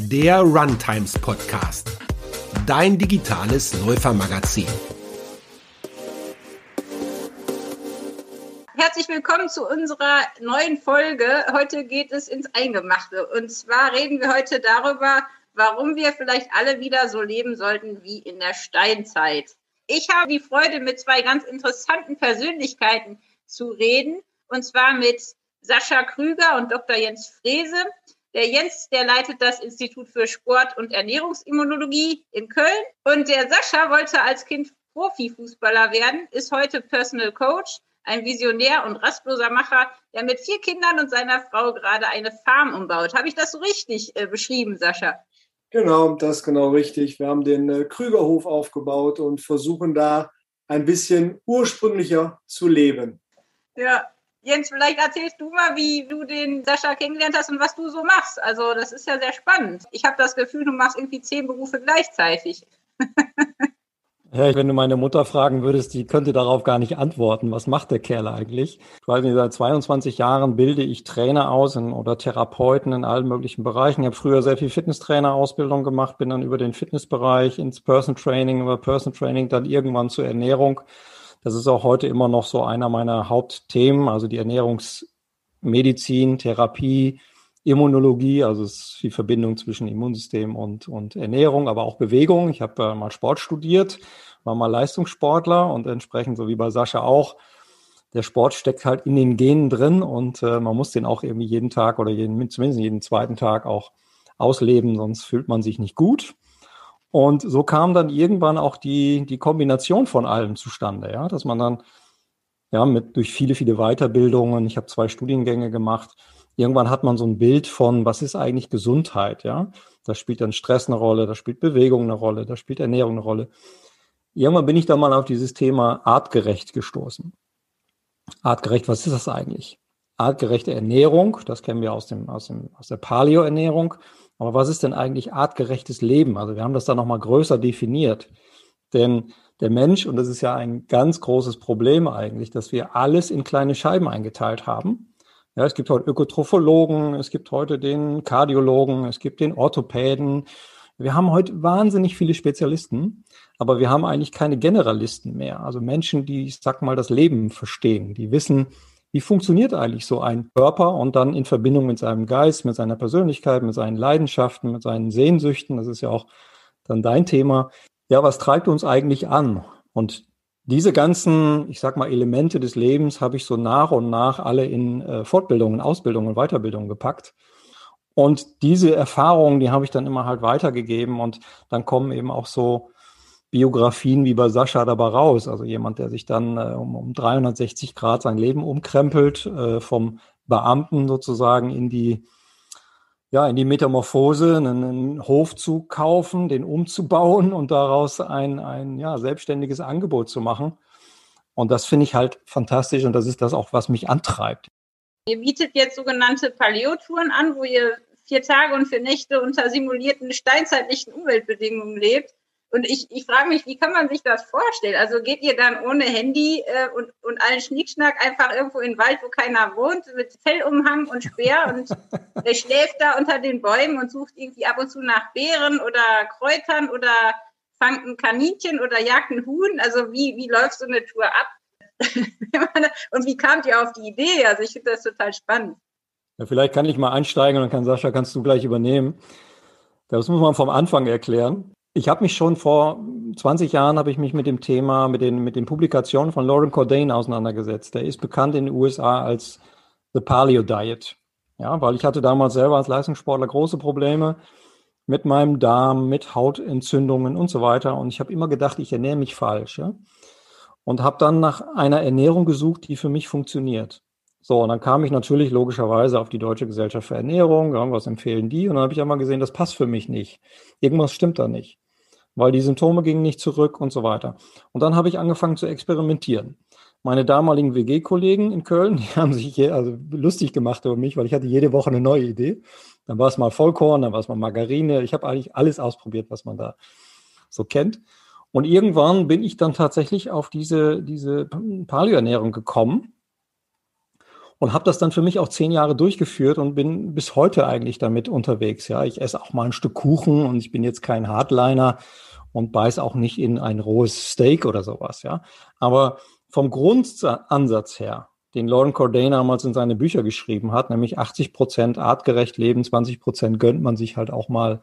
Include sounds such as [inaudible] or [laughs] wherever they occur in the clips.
der Runtimes Podcast, dein digitales Läufermagazin. Herzlich willkommen zu unserer neuen Folge. Heute geht es ins Eingemachte. Und zwar reden wir heute darüber, warum wir vielleicht alle wieder so leben sollten wie in der Steinzeit. Ich habe die Freude, mit zwei ganz interessanten Persönlichkeiten zu reden. Und zwar mit Sascha Krüger und Dr. Jens Frese. Der Jens, der leitet das Institut für Sport- und Ernährungsimmunologie in Köln. Und der Sascha wollte als Kind Profifußballer werden, ist heute Personal Coach, ein Visionär und rastloser Macher, der mit vier Kindern und seiner Frau gerade eine Farm umbaut. Habe ich das so richtig äh, beschrieben, Sascha? Genau, das ist genau richtig. Wir haben den äh, Krügerhof aufgebaut und versuchen da ein bisschen ursprünglicher zu leben. Ja, Jens, vielleicht erzählst du mal, wie du den Sascha kennengelernt hast und was du so machst. Also das ist ja sehr spannend. Ich habe das Gefühl, du machst irgendwie zehn Berufe gleichzeitig. [laughs] Ja, wenn du meine Mutter fragen würdest, die könnte darauf gar nicht antworten. Was macht der Kerl eigentlich? Ich weiß nicht, seit 22 Jahren bilde ich Trainer aus in, oder Therapeuten in allen möglichen Bereichen. Ich habe früher sehr viel Fitnesstrainer-Ausbildung gemacht, bin dann über den Fitnessbereich ins Person Training, über Person Training dann irgendwann zur Ernährung das ist auch heute immer noch so einer meiner Hauptthemen, also die Ernährungsmedizin, Therapie, Immunologie, also es ist die Verbindung zwischen Immunsystem und, und Ernährung, aber auch Bewegung. Ich habe äh, mal Sport studiert, war mal Leistungssportler und entsprechend, so wie bei Sascha auch, der Sport steckt halt in den Genen drin und äh, man muss den auch irgendwie jeden Tag oder jeden, zumindest jeden zweiten Tag auch ausleben, sonst fühlt man sich nicht gut. Und so kam dann irgendwann auch die, die Kombination von allem zustande, ja, dass man dann ja mit durch viele, viele Weiterbildungen, ich habe zwei Studiengänge gemacht, irgendwann hat man so ein Bild von, was ist eigentlich Gesundheit, ja. Da spielt dann Stress eine Rolle, da spielt Bewegung eine Rolle, da spielt Ernährung eine Rolle. Irgendwann bin ich dann mal auf dieses Thema artgerecht gestoßen. Artgerecht, was ist das eigentlich? Artgerechte Ernährung, das kennen wir aus, dem, aus, dem, aus der Paleo-Ernährung. Aber was ist denn eigentlich artgerechtes Leben? Also wir haben das da nochmal größer definiert. Denn der Mensch, und das ist ja ein ganz großes Problem eigentlich, dass wir alles in kleine Scheiben eingeteilt haben. Ja, es gibt heute Ökotrophologen, es gibt heute den Kardiologen, es gibt den Orthopäden. Wir haben heute wahnsinnig viele Spezialisten, aber wir haben eigentlich keine Generalisten mehr. Also Menschen, die, ich sag mal, das Leben verstehen, die wissen, wie funktioniert eigentlich so ein Körper und dann in Verbindung mit seinem Geist, mit seiner Persönlichkeit, mit seinen Leidenschaften, mit seinen Sehnsüchten, das ist ja auch dann dein Thema. Ja, was treibt uns eigentlich an? Und diese ganzen, ich sag mal, Elemente des Lebens habe ich so nach und nach alle in äh, Fortbildungen, Ausbildungen, Weiterbildungen gepackt. Und diese Erfahrungen, die habe ich dann immer halt weitergegeben und dann kommen eben auch so Biografien wie bei Sascha dabei raus. Also jemand, der sich dann äh, um, um 360 Grad sein Leben umkrempelt, äh, vom Beamten sozusagen in die, ja, in die Metamorphose, einen, einen, Hof zu kaufen, den umzubauen und daraus ein, ein ja, selbstständiges Angebot zu machen. Und das finde ich halt fantastisch und das ist das auch, was mich antreibt. Ihr bietet jetzt sogenannte Paleotouren an, wo ihr vier Tage und vier Nächte unter simulierten steinzeitlichen Umweltbedingungen lebt. Und ich, ich frage mich, wie kann man sich das vorstellen? Also geht ihr dann ohne Handy äh, und, und allen Schnickschnack einfach irgendwo in den Wald, wo keiner wohnt, mit Fellumhang und Speer und der [laughs] schläft da unter den Bäumen und sucht irgendwie ab und zu nach Beeren oder Kräutern oder fangt ein Kaninchen oder jagt ein Huhn? Also wie, wie läuft so eine Tour ab? [laughs] und wie kamt ihr auf die Idee? Also ich finde das total spannend. Ja, vielleicht kann ich mal einsteigen und dann kann Sascha, kannst du gleich übernehmen. Das muss man vom Anfang erklären. Ich habe mich schon vor 20 Jahren habe ich mich mit dem Thema, mit den, mit den Publikationen von Lauren Cordain auseinandergesetzt. Der ist bekannt in den USA als The Paleo Diet. Ja, weil ich hatte damals selber als Leistungssportler große Probleme mit meinem Darm, mit Hautentzündungen und so weiter. Und ich habe immer gedacht, ich ernähre mich falsch. Ja? Und habe dann nach einer Ernährung gesucht, die für mich funktioniert. So, und dann kam ich natürlich logischerweise auf die Deutsche Gesellschaft für Ernährung, ja, was empfehlen die? Und dann habe ich einmal gesehen, das passt für mich nicht. Irgendwas stimmt da nicht weil die Symptome gingen nicht zurück und so weiter. Und dann habe ich angefangen zu experimentieren. Meine damaligen WG-Kollegen in Köln, [laughs] die haben sich hier also lustig gemacht über mich, weil ich hatte jede Woche eine neue Idee. Dann war es mal Vollkorn, dann war es mal Margarine. Ich habe eigentlich alles ausprobiert, was man da so kennt. Und irgendwann bin ich dann tatsächlich auf diese, diese Paleo-Ernährung gekommen und habe das dann für mich auch zehn Jahre durchgeführt und bin bis heute eigentlich damit unterwegs. Ja, ich esse auch mal ein Stück Kuchen und ich bin jetzt kein Hardliner und beiß auch nicht in ein rohes Steak oder sowas. Ja, aber vom Grundansatz her, den Lauren Corday damals in seine Bücher geschrieben hat, nämlich 80 Prozent artgerecht leben, 20 Prozent gönnt man sich halt auch mal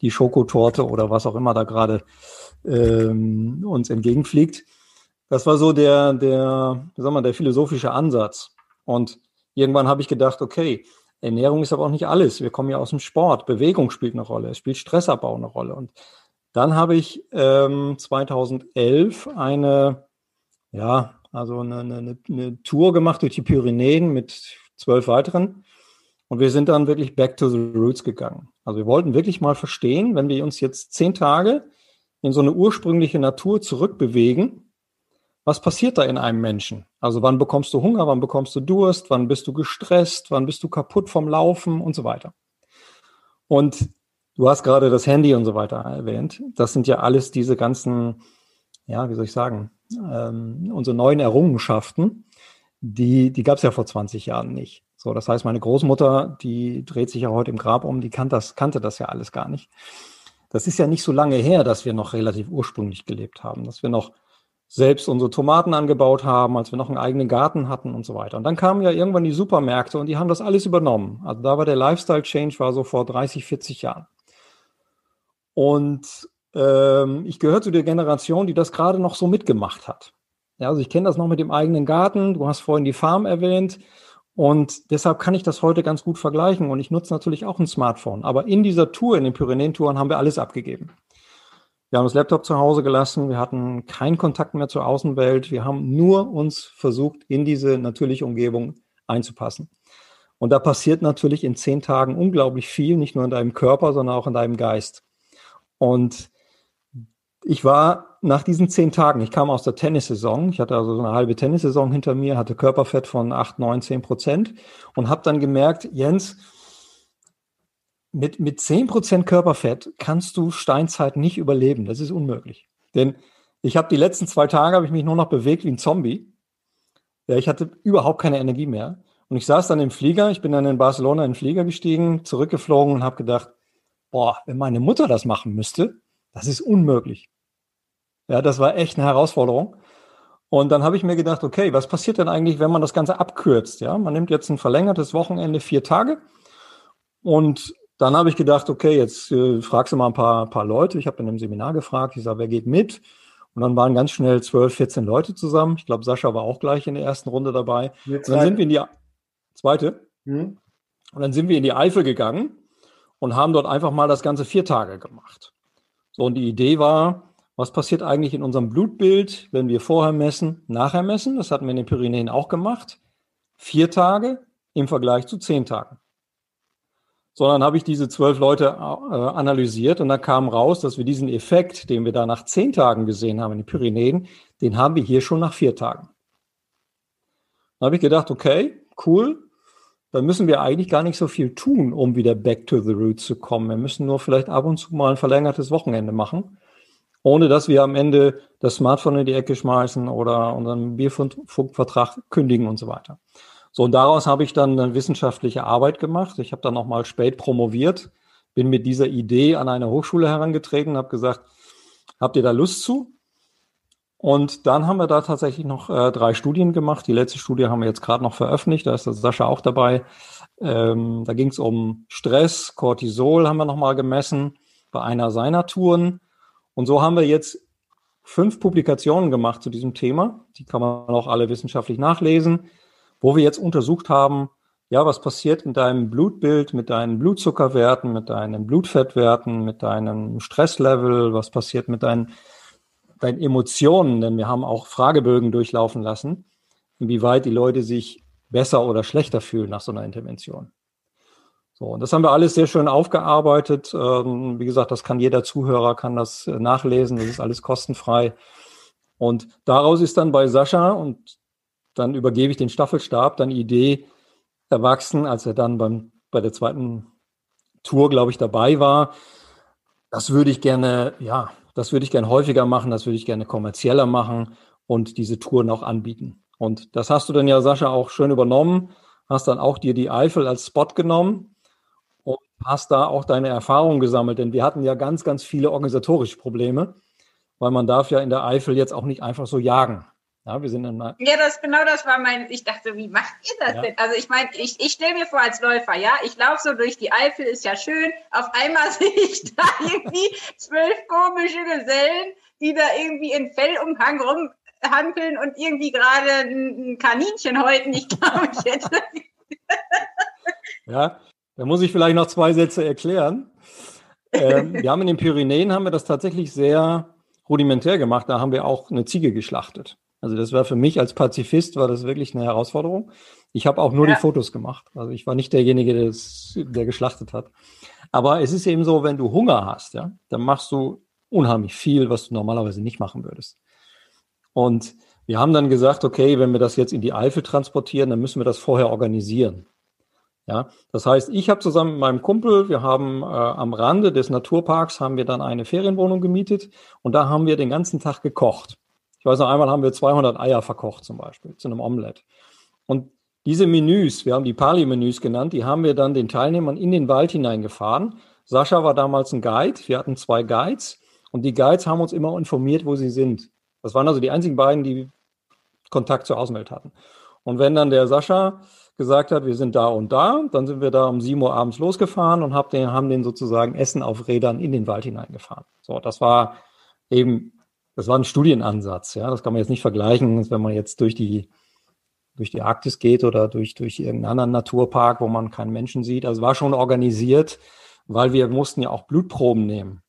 die Schokotorte oder was auch immer da gerade ähm, uns entgegenfliegt. Das war so der, der, wie soll man, der philosophische Ansatz. Und irgendwann habe ich gedacht, okay, Ernährung ist aber auch nicht alles. Wir kommen ja aus dem Sport. Bewegung spielt eine Rolle. Es spielt Stressabbau eine Rolle. Und dann habe ich ähm, 2011 eine, ja, also eine, eine, eine Tour gemacht durch die Pyrenäen mit zwölf weiteren. Und wir sind dann wirklich back to the roots gegangen. Also wir wollten wirklich mal verstehen, wenn wir uns jetzt zehn Tage in so eine ursprüngliche Natur zurückbewegen, was passiert da in einem Menschen? Also wann bekommst du Hunger, wann bekommst du Durst, wann bist du gestresst, wann bist du kaputt vom Laufen und so weiter. Und du hast gerade das Handy und so weiter erwähnt. Das sind ja alles diese ganzen, ja, wie soll ich sagen, ähm, unsere neuen Errungenschaften, die, die gab es ja vor 20 Jahren nicht. So, das heißt, meine Großmutter, die dreht sich ja heute im Grab um, die kannte das, kannte das ja alles gar nicht. Das ist ja nicht so lange her, dass wir noch relativ ursprünglich gelebt haben, dass wir noch selbst unsere Tomaten angebaut haben, als wir noch einen eigenen Garten hatten und so weiter. Und dann kamen ja irgendwann die Supermärkte und die haben das alles übernommen. Also da war der Lifestyle-Change war so vor 30, 40 Jahren. Und ähm, ich gehöre zu der Generation, die das gerade noch so mitgemacht hat. Ja, also ich kenne das noch mit dem eigenen Garten. Du hast vorhin die Farm erwähnt. Und deshalb kann ich das heute ganz gut vergleichen. Und ich nutze natürlich auch ein Smartphone. Aber in dieser Tour, in den Pyrenäen-Touren, haben wir alles abgegeben. Wir haben das Laptop zu Hause gelassen, wir hatten keinen Kontakt mehr zur Außenwelt, wir haben nur uns versucht, in diese natürliche Umgebung einzupassen. Und da passiert natürlich in zehn Tagen unglaublich viel, nicht nur in deinem Körper, sondern auch in deinem Geist. Und ich war nach diesen zehn Tagen, ich kam aus der Tennissaison, ich hatte also so eine halbe Tennissaison hinter mir, hatte Körperfett von acht, neun, zehn Prozent und habe dann gemerkt, Jens, mit, mit 10% Körperfett kannst du Steinzeit nicht überleben. Das ist unmöglich. Denn ich habe die letzten zwei Tage, habe ich mich nur noch bewegt wie ein Zombie. Ja, ich hatte überhaupt keine Energie mehr. Und ich saß dann im Flieger, ich bin dann in Barcelona in den Flieger gestiegen, zurückgeflogen und habe gedacht, boah, wenn meine Mutter das machen müsste, das ist unmöglich. Ja, das war echt eine Herausforderung. Und dann habe ich mir gedacht, okay, was passiert denn eigentlich, wenn man das Ganze abkürzt? Ja, man nimmt jetzt ein verlängertes Wochenende, vier Tage und dann habe ich gedacht, okay, jetzt äh, fragst du mal ein paar, paar Leute. Ich habe in einem Seminar gefragt, ich sage, wer geht mit? Und dann waren ganz schnell 12, 14 Leute zusammen. Ich glaube, Sascha war auch gleich in der ersten Runde dabei. Und dann sind wir in die zweite. Mhm. Und dann sind wir in die Eifel gegangen und haben dort einfach mal das ganze vier Tage gemacht. So, und die Idee war, was passiert eigentlich in unserem Blutbild, wenn wir vorher messen, nachher messen? Das hatten wir in den Pyrenäen auch gemacht. Vier Tage im Vergleich zu zehn Tagen sondern habe ich diese zwölf Leute äh, analysiert und da kam raus, dass wir diesen Effekt, den wir da nach zehn Tagen gesehen haben in den Pyrenäen, den haben wir hier schon nach vier Tagen. Da habe ich gedacht, okay, cool, dann müssen wir eigentlich gar nicht so viel tun, um wieder back to the roots zu kommen. Wir müssen nur vielleicht ab und zu mal ein verlängertes Wochenende machen, ohne dass wir am Ende das Smartphone in die Ecke schmeißen oder unseren Bierfunkvertrag kündigen und so weiter. So, und daraus habe ich dann eine wissenschaftliche Arbeit gemacht. Ich habe dann nochmal spät promoviert, bin mit dieser Idee an eine Hochschule herangetreten, habe gesagt, habt ihr da Lust zu? Und dann haben wir da tatsächlich noch äh, drei Studien gemacht. Die letzte Studie haben wir jetzt gerade noch veröffentlicht, da ist der Sascha auch dabei. Ähm, da ging es um Stress, Cortisol haben wir nochmal gemessen bei einer seiner Touren. Und so haben wir jetzt fünf Publikationen gemacht zu diesem Thema. Die kann man auch alle wissenschaftlich nachlesen wo wir jetzt untersucht haben, ja, was passiert in deinem Blutbild mit deinen Blutzuckerwerten, mit deinen Blutfettwerten, mit deinem Stresslevel, was passiert mit deinen, deinen Emotionen, denn wir haben auch Fragebögen durchlaufen lassen, inwieweit die Leute sich besser oder schlechter fühlen nach so einer Intervention. So, und das haben wir alles sehr schön aufgearbeitet. Ähm, wie gesagt, das kann jeder Zuhörer kann das äh, nachlesen, das ist alles kostenfrei. Und daraus ist dann bei Sascha, und dann übergebe ich den Staffelstab, dann Idee erwachsen, als er dann beim, bei der zweiten Tour, glaube ich, dabei war. Das würde ich gerne, ja, das würde ich gerne häufiger machen, das würde ich gerne kommerzieller machen und diese Touren auch anbieten. Und das hast du dann ja, Sascha, auch schön übernommen. hast dann auch dir die Eifel als Spot genommen und hast da auch deine Erfahrungen gesammelt. Denn wir hatten ja ganz, ganz viele organisatorische Probleme, weil man darf ja in der Eifel jetzt auch nicht einfach so jagen. Ja, wir sind in ja, das genau das war mein. Ich dachte, wie macht ihr das ja. denn? Also ich meine, ich, ich stelle mir vor als Läufer, ja, ich laufe so durch die Eifel, ist ja schön. Auf einmal [laughs] sehe ich da irgendwie zwölf komische Gesellen, die da irgendwie in Fellumhang rumhampeln und irgendwie gerade ein Kaninchen häuten. Ich glaube, ich hätte. [laughs] ja, da muss ich vielleicht noch zwei Sätze erklären. Ähm, [laughs] wir haben in den Pyrenäen haben wir das tatsächlich sehr rudimentär gemacht. Da haben wir auch eine Ziege geschlachtet. Also das war für mich als Pazifist war das wirklich eine Herausforderung. Ich habe auch nur ja. die Fotos gemacht. Also ich war nicht derjenige, der, das, der geschlachtet hat. Aber es ist eben so, wenn du Hunger hast, ja, dann machst du unheimlich viel, was du normalerweise nicht machen würdest. Und wir haben dann gesagt, okay, wenn wir das jetzt in die Eifel transportieren, dann müssen wir das vorher organisieren. Ja, das heißt, ich habe zusammen mit meinem Kumpel, wir haben äh, am Rande des Naturparks haben wir dann eine Ferienwohnung gemietet und da haben wir den ganzen Tag gekocht. Ich weiß noch einmal haben wir 200 Eier verkocht zum Beispiel zu einem Omelett. Und diese Menüs, wir haben die Pali-Menüs genannt, die haben wir dann den Teilnehmern in den Wald hineingefahren. Sascha war damals ein Guide. Wir hatten zwei Guides und die Guides haben uns immer informiert, wo sie sind. Das waren also die einzigen beiden, die Kontakt zur Außenwelt hatten. Und wenn dann der Sascha gesagt hat, wir sind da und da, dann sind wir da um 7 Uhr abends losgefahren und haben den sozusagen Essen auf Rädern in den Wald hineingefahren. So, das war eben das war ein Studienansatz, ja. Das kann man jetzt nicht vergleichen, wenn man jetzt durch die, durch die Arktis geht oder durch, durch irgendeinen anderen Naturpark, wo man keinen Menschen sieht. Also war schon organisiert, weil wir mussten ja auch Blutproben nehmen.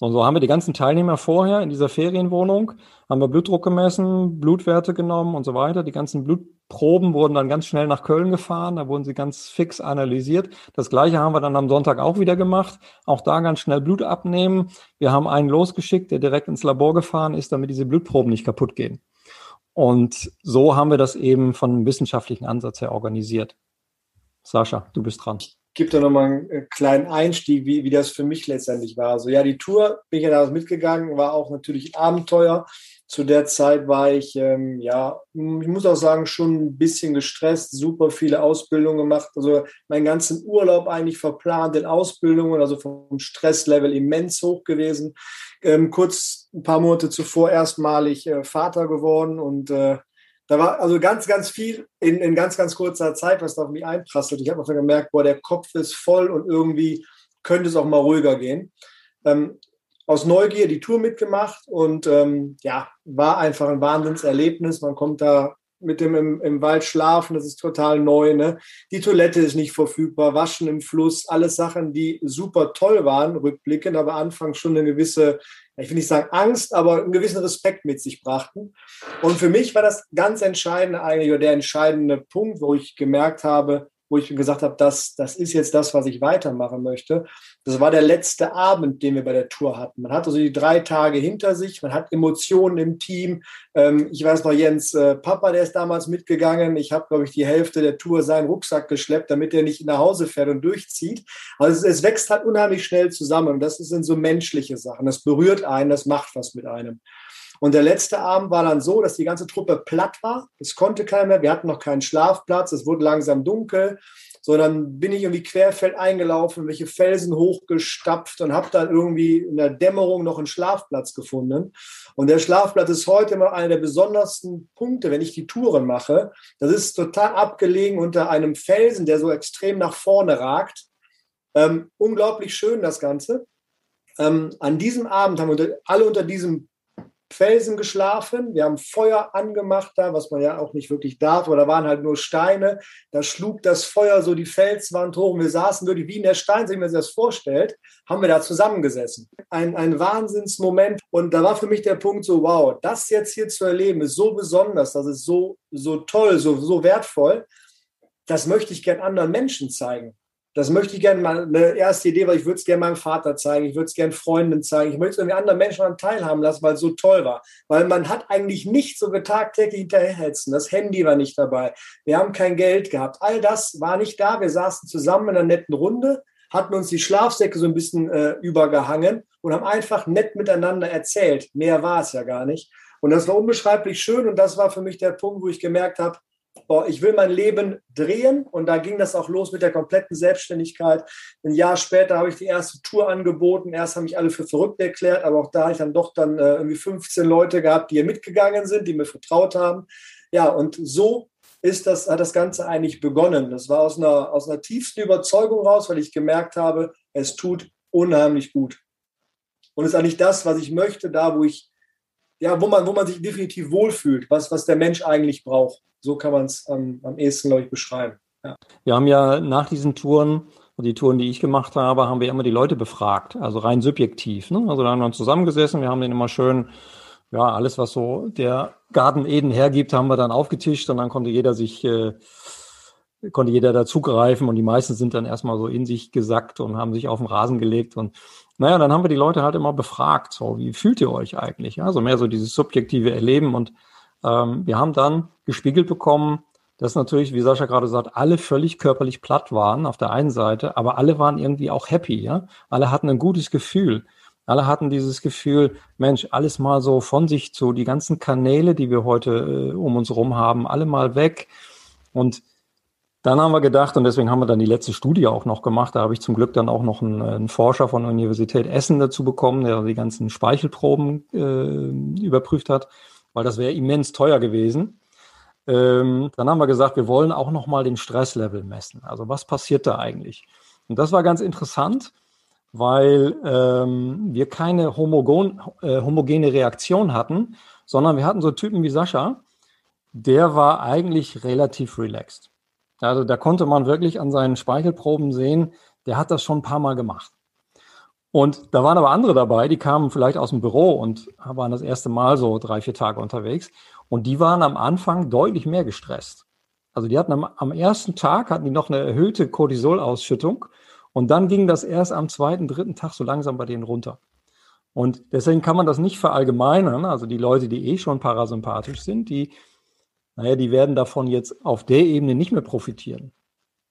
Und so haben wir die ganzen Teilnehmer vorher in dieser Ferienwohnung, haben wir Blutdruck gemessen, Blutwerte genommen und so weiter. Die ganzen Blut, Proben wurden dann ganz schnell nach Köln gefahren, da wurden sie ganz fix analysiert. Das gleiche haben wir dann am Sonntag auch wieder gemacht. Auch da ganz schnell Blut abnehmen. Wir haben einen losgeschickt, der direkt ins Labor gefahren ist, damit diese Blutproben nicht kaputt gehen. Und so haben wir das eben von einem wissenschaftlichen Ansatz her organisiert. Sascha, du bist dran. Gebe da nochmal einen äh, kleinen Einstieg, wie, wie das für mich letztendlich war. Also ja, die Tour bin ich ja damals mitgegangen, war auch natürlich ein Abenteuer. Zu der Zeit war ich, ähm, ja, ich muss auch sagen, schon ein bisschen gestresst, super viele Ausbildungen gemacht, also meinen ganzen Urlaub eigentlich verplant in Ausbildungen, also vom Stresslevel immens hoch gewesen. Ähm, kurz ein paar Monate zuvor erstmalig äh, Vater geworden und äh, da war also ganz, ganz viel in, in ganz, ganz kurzer Zeit, was da auf mich einprasselt. Ich habe einfach gemerkt, boah, der Kopf ist voll und irgendwie könnte es auch mal ruhiger gehen. Ähm, aus Neugier die Tour mitgemacht und ähm, ja, war einfach ein Wahnsinnserlebnis. Man kommt da mit dem im, im Wald schlafen, das ist total neu. Ne? Die Toilette ist nicht verfügbar, Waschen im Fluss, alles Sachen, die super toll waren, rückblickend, aber anfangs schon eine gewisse, ich will nicht sagen Angst, aber einen gewissen Respekt mit sich brachten. Und für mich war das ganz entscheidende eigentlich, oder der entscheidende Punkt, wo ich gemerkt habe, wo ich gesagt habe, das, das ist jetzt das, was ich weitermachen möchte. Das war der letzte Abend, den wir bei der Tour hatten. Man hat also die drei Tage hinter sich, man hat Emotionen im Team. Ähm, ich weiß noch, Jens äh, Papa, der ist damals mitgegangen. Ich habe, glaube ich, die Hälfte der Tour seinen Rucksack geschleppt, damit er nicht nach Hause fährt und durchzieht. Also es, es wächst halt unheimlich schnell zusammen. Und das sind so menschliche Sachen. Das berührt einen, das macht was mit einem. Und der letzte Abend war dann so, dass die ganze Truppe platt war. Es konnte keiner mehr. Wir hatten noch keinen Schlafplatz. Es wurde langsam dunkel. So, dann bin ich irgendwie querfeld eingelaufen, welche Felsen hochgestapft und habe dann irgendwie in der Dämmerung noch einen Schlafplatz gefunden. Und der Schlafplatz ist heute immer einer der besondersten Punkte, wenn ich die Touren mache. Das ist total abgelegen unter einem Felsen, der so extrem nach vorne ragt. Ähm, unglaublich schön das Ganze. Ähm, an diesem Abend haben wir alle unter diesem Felsen geschlafen. Wir haben Feuer angemacht da, was man ja auch nicht wirklich darf, da waren halt nur Steine. Da schlug das Feuer so die Felswand hoch und wir saßen wirklich wie in der Stein, wie man sich das vorstellt, haben wir da zusammengesessen. Ein, ein Wahnsinnsmoment. Und da war für mich der Punkt so, wow, das jetzt hier zu erleben ist so besonders, das ist so, so toll, so, so wertvoll. Das möchte ich gern anderen Menschen zeigen. Das möchte ich gerne mal eine erste Idee, weil ich würde es gerne meinem Vater zeigen, ich würde es gerne Freunden zeigen, ich möchte es irgendwie anderen Menschen daran teilhaben lassen, weil es so toll war. Weil man hat eigentlich nicht so tagtäglich hinterherhetzen. Das Handy war nicht dabei. Wir haben kein Geld gehabt. All das war nicht da. Wir saßen zusammen in einer netten Runde, hatten uns die Schlafsäcke so ein bisschen äh, übergehangen und haben einfach nett miteinander erzählt. Mehr war es ja gar nicht. Und das war unbeschreiblich schön und das war für mich der Punkt, wo ich gemerkt habe, boah, ich will mein Leben drehen und da ging das auch los mit der kompletten Selbstständigkeit. Ein Jahr später habe ich die erste Tour angeboten. Erst haben mich alle für verrückt erklärt, aber auch da habe ich dann doch dann äh, irgendwie 15 Leute gehabt, die hier mitgegangen sind, die mir vertraut haben. Ja, und so ist das, hat das Ganze eigentlich begonnen. Das war aus einer, aus einer tiefsten Überzeugung raus, weil ich gemerkt habe, es tut unheimlich gut. Und es ist eigentlich das, was ich möchte, da wo ich, ja, wo man, wo man sich definitiv wohlfühlt, was, was der Mensch eigentlich braucht. So kann man es am, am ehesten, glaube ich, beschreiben. Ja. Wir haben ja nach diesen Touren, die Touren, die ich gemacht habe, haben wir immer die Leute befragt, also rein subjektiv. Ne? Also da haben wir uns zusammengesessen, wir haben den immer schön, ja, alles, was so der Garten Eden hergibt, haben wir dann aufgetischt und dann konnte jeder sich, äh, konnte jeder dazugreifen und die meisten sind dann erstmal so in sich gesackt und haben sich auf den Rasen gelegt und naja, dann haben wir die Leute halt immer befragt, so, wie fühlt ihr euch eigentlich? Also mehr so dieses subjektive Erleben und ähm, wir haben dann gespiegelt bekommen, dass natürlich, wie Sascha gerade sagt, alle völlig körperlich platt waren auf der einen Seite, aber alle waren irgendwie auch happy, ja. Alle hatten ein gutes Gefühl. Alle hatten dieses Gefühl, Mensch, alles mal so von sich zu, die ganzen Kanäle, die wir heute äh, um uns herum haben, alle mal weg. Und dann haben wir gedacht, und deswegen haben wir dann die letzte Studie auch noch gemacht, da habe ich zum Glück dann auch noch einen, einen Forscher von der Universität Essen dazu bekommen, der die ganzen Speichelproben äh, überprüft hat weil das wäre immens teuer gewesen. Ähm, dann haben wir gesagt, wir wollen auch nochmal den Stresslevel messen. Also was passiert da eigentlich? Und das war ganz interessant, weil ähm, wir keine homogen, äh, homogene Reaktion hatten, sondern wir hatten so Typen wie Sascha, der war eigentlich relativ relaxed. Also da konnte man wirklich an seinen Speichelproben sehen, der hat das schon ein paar Mal gemacht. Und da waren aber andere dabei, die kamen vielleicht aus dem Büro und waren das erste Mal so drei, vier Tage unterwegs. Und die waren am Anfang deutlich mehr gestresst. Also die hatten am, am ersten Tag hatten die noch eine erhöhte Cortisolausschüttung und dann ging das erst am zweiten, dritten Tag so langsam bei denen runter. Und deswegen kann man das nicht verallgemeinern. Also die Leute, die eh schon parasympathisch sind, die, naja, die werden davon jetzt auf der Ebene nicht mehr profitieren.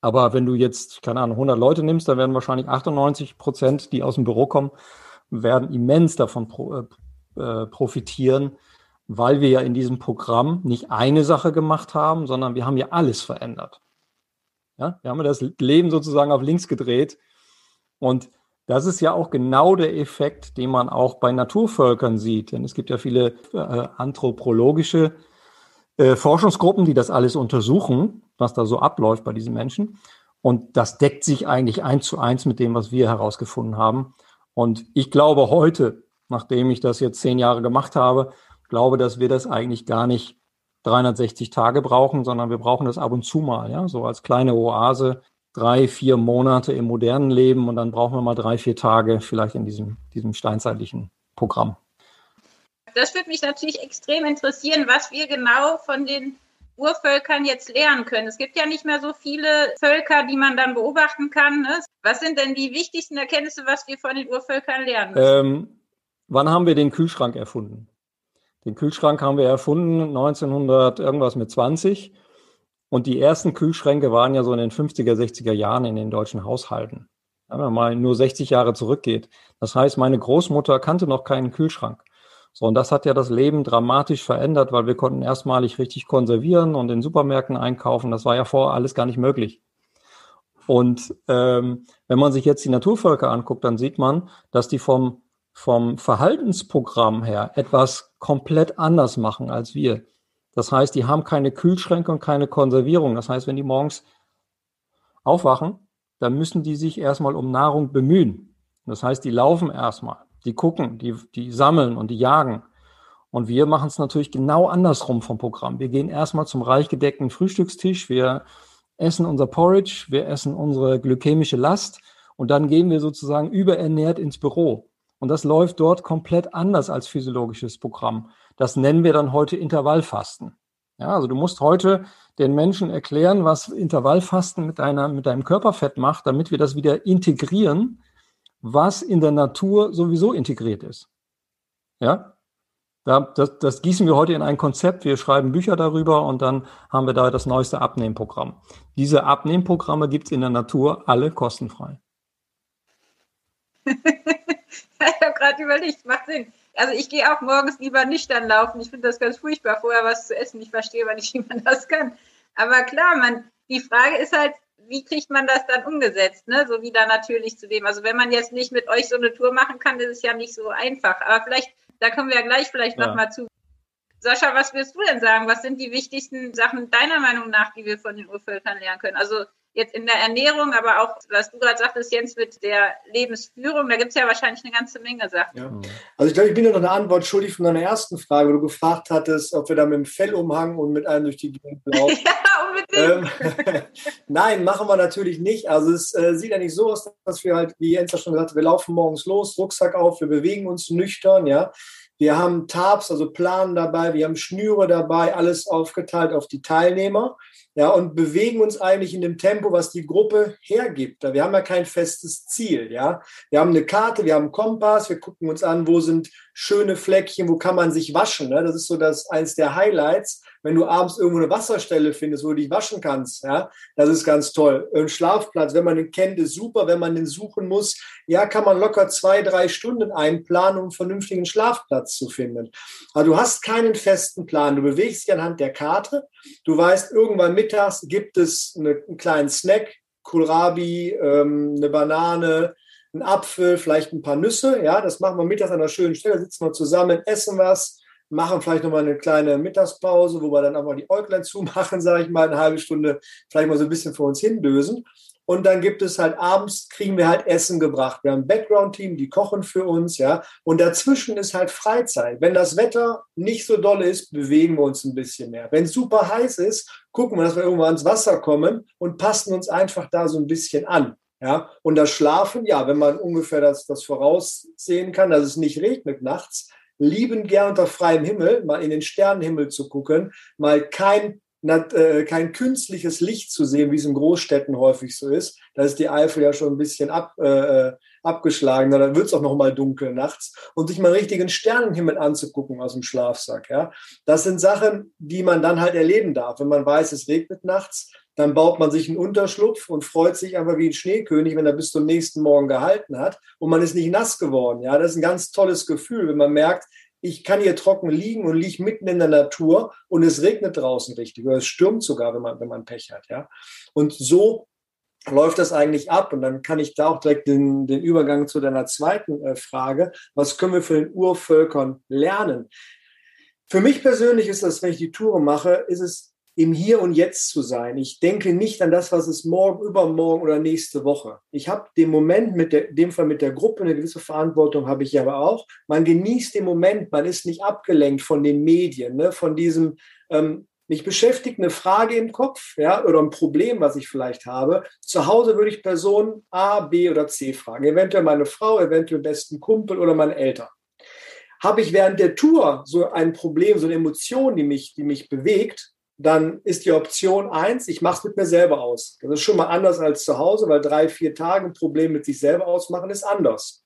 Aber wenn du jetzt, keine Ahnung, 100 Leute nimmst, dann werden wahrscheinlich 98 Prozent, die aus dem Büro kommen, werden immens davon pro, äh, äh, profitieren, weil wir ja in diesem Programm nicht eine Sache gemacht haben, sondern wir haben ja alles verändert. Ja, wir haben ja das Leben sozusagen auf links gedreht. Und das ist ja auch genau der Effekt, den man auch bei Naturvölkern sieht. Denn es gibt ja viele äh, anthropologische äh, Forschungsgruppen, die das alles untersuchen, was da so abläuft bei diesen Menschen. Und das deckt sich eigentlich eins zu eins mit dem, was wir herausgefunden haben. Und ich glaube heute, nachdem ich das jetzt zehn Jahre gemacht habe, glaube, dass wir das eigentlich gar nicht 360 Tage brauchen, sondern wir brauchen das ab und zu mal, ja, so als kleine Oase, drei, vier Monate im modernen Leben und dann brauchen wir mal drei, vier Tage vielleicht in diesem, diesem steinzeitlichen Programm. Das würde mich natürlich extrem interessieren, was wir genau von den Urvölkern jetzt lernen können. Es gibt ja nicht mehr so viele Völker, die man dann beobachten kann. Ne? Was sind denn die wichtigsten Erkenntnisse, was wir von den Urvölkern lernen? Ähm, wann haben wir den Kühlschrank erfunden? Den Kühlschrank haben wir erfunden 1900 irgendwas mit 20. Und die ersten Kühlschränke waren ja so in den 50er, 60er Jahren in den deutschen Haushalten. Wenn man mal nur 60 Jahre zurückgeht. Das heißt, meine Großmutter kannte noch keinen Kühlschrank. So, und das hat ja das Leben dramatisch verändert, weil wir konnten erstmalig richtig konservieren und in Supermärkten einkaufen. Das war ja vorher alles gar nicht möglich. Und ähm, wenn man sich jetzt die Naturvölker anguckt, dann sieht man, dass die vom, vom Verhaltensprogramm her etwas komplett anders machen als wir. Das heißt, die haben keine Kühlschränke und keine Konservierung. Das heißt, wenn die morgens aufwachen, dann müssen die sich erstmal um Nahrung bemühen. Das heißt, die laufen erstmal. Die gucken, die, die sammeln und die jagen. Und wir machen es natürlich genau andersrum vom Programm. Wir gehen erstmal zum reich gedeckten Frühstückstisch, wir essen unser Porridge, wir essen unsere glykämische Last und dann gehen wir sozusagen überernährt ins Büro. Und das läuft dort komplett anders als physiologisches Programm. Das nennen wir dann heute Intervallfasten. Ja, also du musst heute den Menschen erklären, was Intervallfasten mit, deiner, mit deinem Körperfett macht, damit wir das wieder integrieren was in der Natur sowieso integriert ist. Ja, das, das gießen wir heute in ein Konzept. Wir schreiben Bücher darüber und dann haben wir da das neueste Abnehmprogramm. Diese Abnehmprogramme gibt es in der Natur alle kostenfrei. [laughs] ich habe gerade überlegt, macht Sinn. Also ich gehe auch morgens lieber nüchtern laufen. Ich finde das ganz furchtbar, vorher was zu essen. Ich verstehe aber nicht, [laughs] wie man das kann. Aber klar, man, die Frage ist halt, wie kriegt man das dann umgesetzt, ne? So wieder natürlich zu dem. Also wenn man jetzt nicht mit euch so eine Tour machen kann, ist es ja nicht so einfach. Aber vielleicht, da kommen wir ja gleich vielleicht ja. nochmal zu. Sascha, was wirst du denn sagen? Was sind die wichtigsten Sachen deiner Meinung nach, die wir von den Urvölkern lernen können? Also jetzt in der Ernährung, aber auch, was du gerade sagtest, Jens, mit der Lebensführung, da gibt es ja wahrscheinlich eine ganze Menge Sachen. Ja. Also ich glaube, ich bin dir noch eine Antwort schuldig von deiner ersten Frage, wo du gefragt hattest, ob wir da mit dem Fellumhang und mit einem durch die Gegend laufen. [laughs] ja, unbedingt. Ähm, [laughs] Nein, machen wir natürlich nicht. Also es äh, sieht ja nicht so aus, dass wir halt, wie Jens ja schon gesagt hat, wir laufen morgens los, Rucksack auf, wir bewegen uns nüchtern, ja. Wir haben Tabs, also Planen dabei, wir haben Schnüre dabei, alles aufgeteilt auf die Teilnehmer ja, und bewegen uns eigentlich in dem Tempo, was die Gruppe hergibt. Wir haben ja kein festes Ziel, ja. Wir haben eine Karte, wir haben einen Kompass, wir gucken uns an, wo sind schöne Fleckchen, wo kann man sich waschen. Ne? Das ist so das eins der Highlights wenn du abends irgendwo eine Wasserstelle findest, wo du dich waschen kannst, ja, das ist ganz toll. Ein Schlafplatz, wenn man den kennt, ist super. Wenn man den suchen muss, ja, kann man locker zwei, drei Stunden einplanen, um einen vernünftigen Schlafplatz zu finden. Aber du hast keinen festen Plan. Du bewegst dich anhand der Karte. Du weißt, irgendwann mittags gibt es eine, einen kleinen Snack, Kohlrabi, ähm, eine Banane, ein Apfel, vielleicht ein paar Nüsse. Ja, das machen wir mittags an einer schönen Stelle, sitzen wir zusammen, essen was machen vielleicht nochmal eine kleine Mittagspause, wo wir dann auch mal die Äuglein zumachen, sage ich mal, eine halbe Stunde vielleicht mal so ein bisschen vor uns hindösen. Und dann gibt es halt abends, kriegen wir halt Essen gebracht. Wir haben ein Background-Team, die kochen für uns, ja. Und dazwischen ist halt Freizeit. Wenn das Wetter nicht so doll ist, bewegen wir uns ein bisschen mehr. Wenn es super heiß ist, gucken wir, dass wir irgendwann ans Wasser kommen und passen uns einfach da so ein bisschen an. Ja, und das Schlafen, ja, wenn man ungefähr das, das voraussehen kann, dass es nicht regnet nachts, lieben gern unter freiem Himmel, mal in den Sternenhimmel zu gucken, mal kein, kein künstliches Licht zu sehen, wie es in Großstädten häufig so ist. Da ist die Eifel ja schon ein bisschen ab, äh, abgeschlagen, dann wird es auch noch mal dunkel nachts. Und sich mal richtigen Sternenhimmel anzugucken aus dem Schlafsack. Ja? Das sind Sachen, die man dann halt erleben darf. Wenn man weiß, es regnet nachts, dann baut man sich einen Unterschlupf und freut sich einfach wie ein Schneekönig, wenn er bis zum nächsten Morgen gehalten hat und man ist nicht nass geworden. Ja, das ist ein ganz tolles Gefühl, wenn man merkt, ich kann hier trocken liegen und liege mitten in der Natur und es regnet draußen richtig oder es stürmt sogar, wenn man, wenn man Pech hat. Ja, und so läuft das eigentlich ab? Und dann kann ich da auch direkt den, den Übergang zu deiner zweiten äh, Frage. Was können wir für den Urvölkern lernen? Für mich persönlich ist das, wenn ich die Touren mache, ist es im Hier und Jetzt zu sein. Ich denke nicht an das, was ist morgen, übermorgen oder nächste Woche. Ich habe den Moment mit der, dem Fall mit der Gruppe, eine gewisse Verantwortung habe ich aber auch. Man genießt den Moment, man ist nicht abgelenkt von den Medien, ne, von diesem, ähm, mich beschäftigt eine Frage im Kopf, ja, oder ein Problem, was ich vielleicht habe. Zu Hause würde ich Person A, B oder C fragen. Eventuell meine Frau, eventuell besten Kumpel oder meine Eltern. Habe ich während der Tour so ein Problem, so eine Emotion, die mich, die mich bewegt, dann ist die Option eins, ich mache es mit mir selber aus. Das ist schon mal anders als zu Hause, weil drei, vier Tage ein Problem mit sich selber ausmachen ist anders.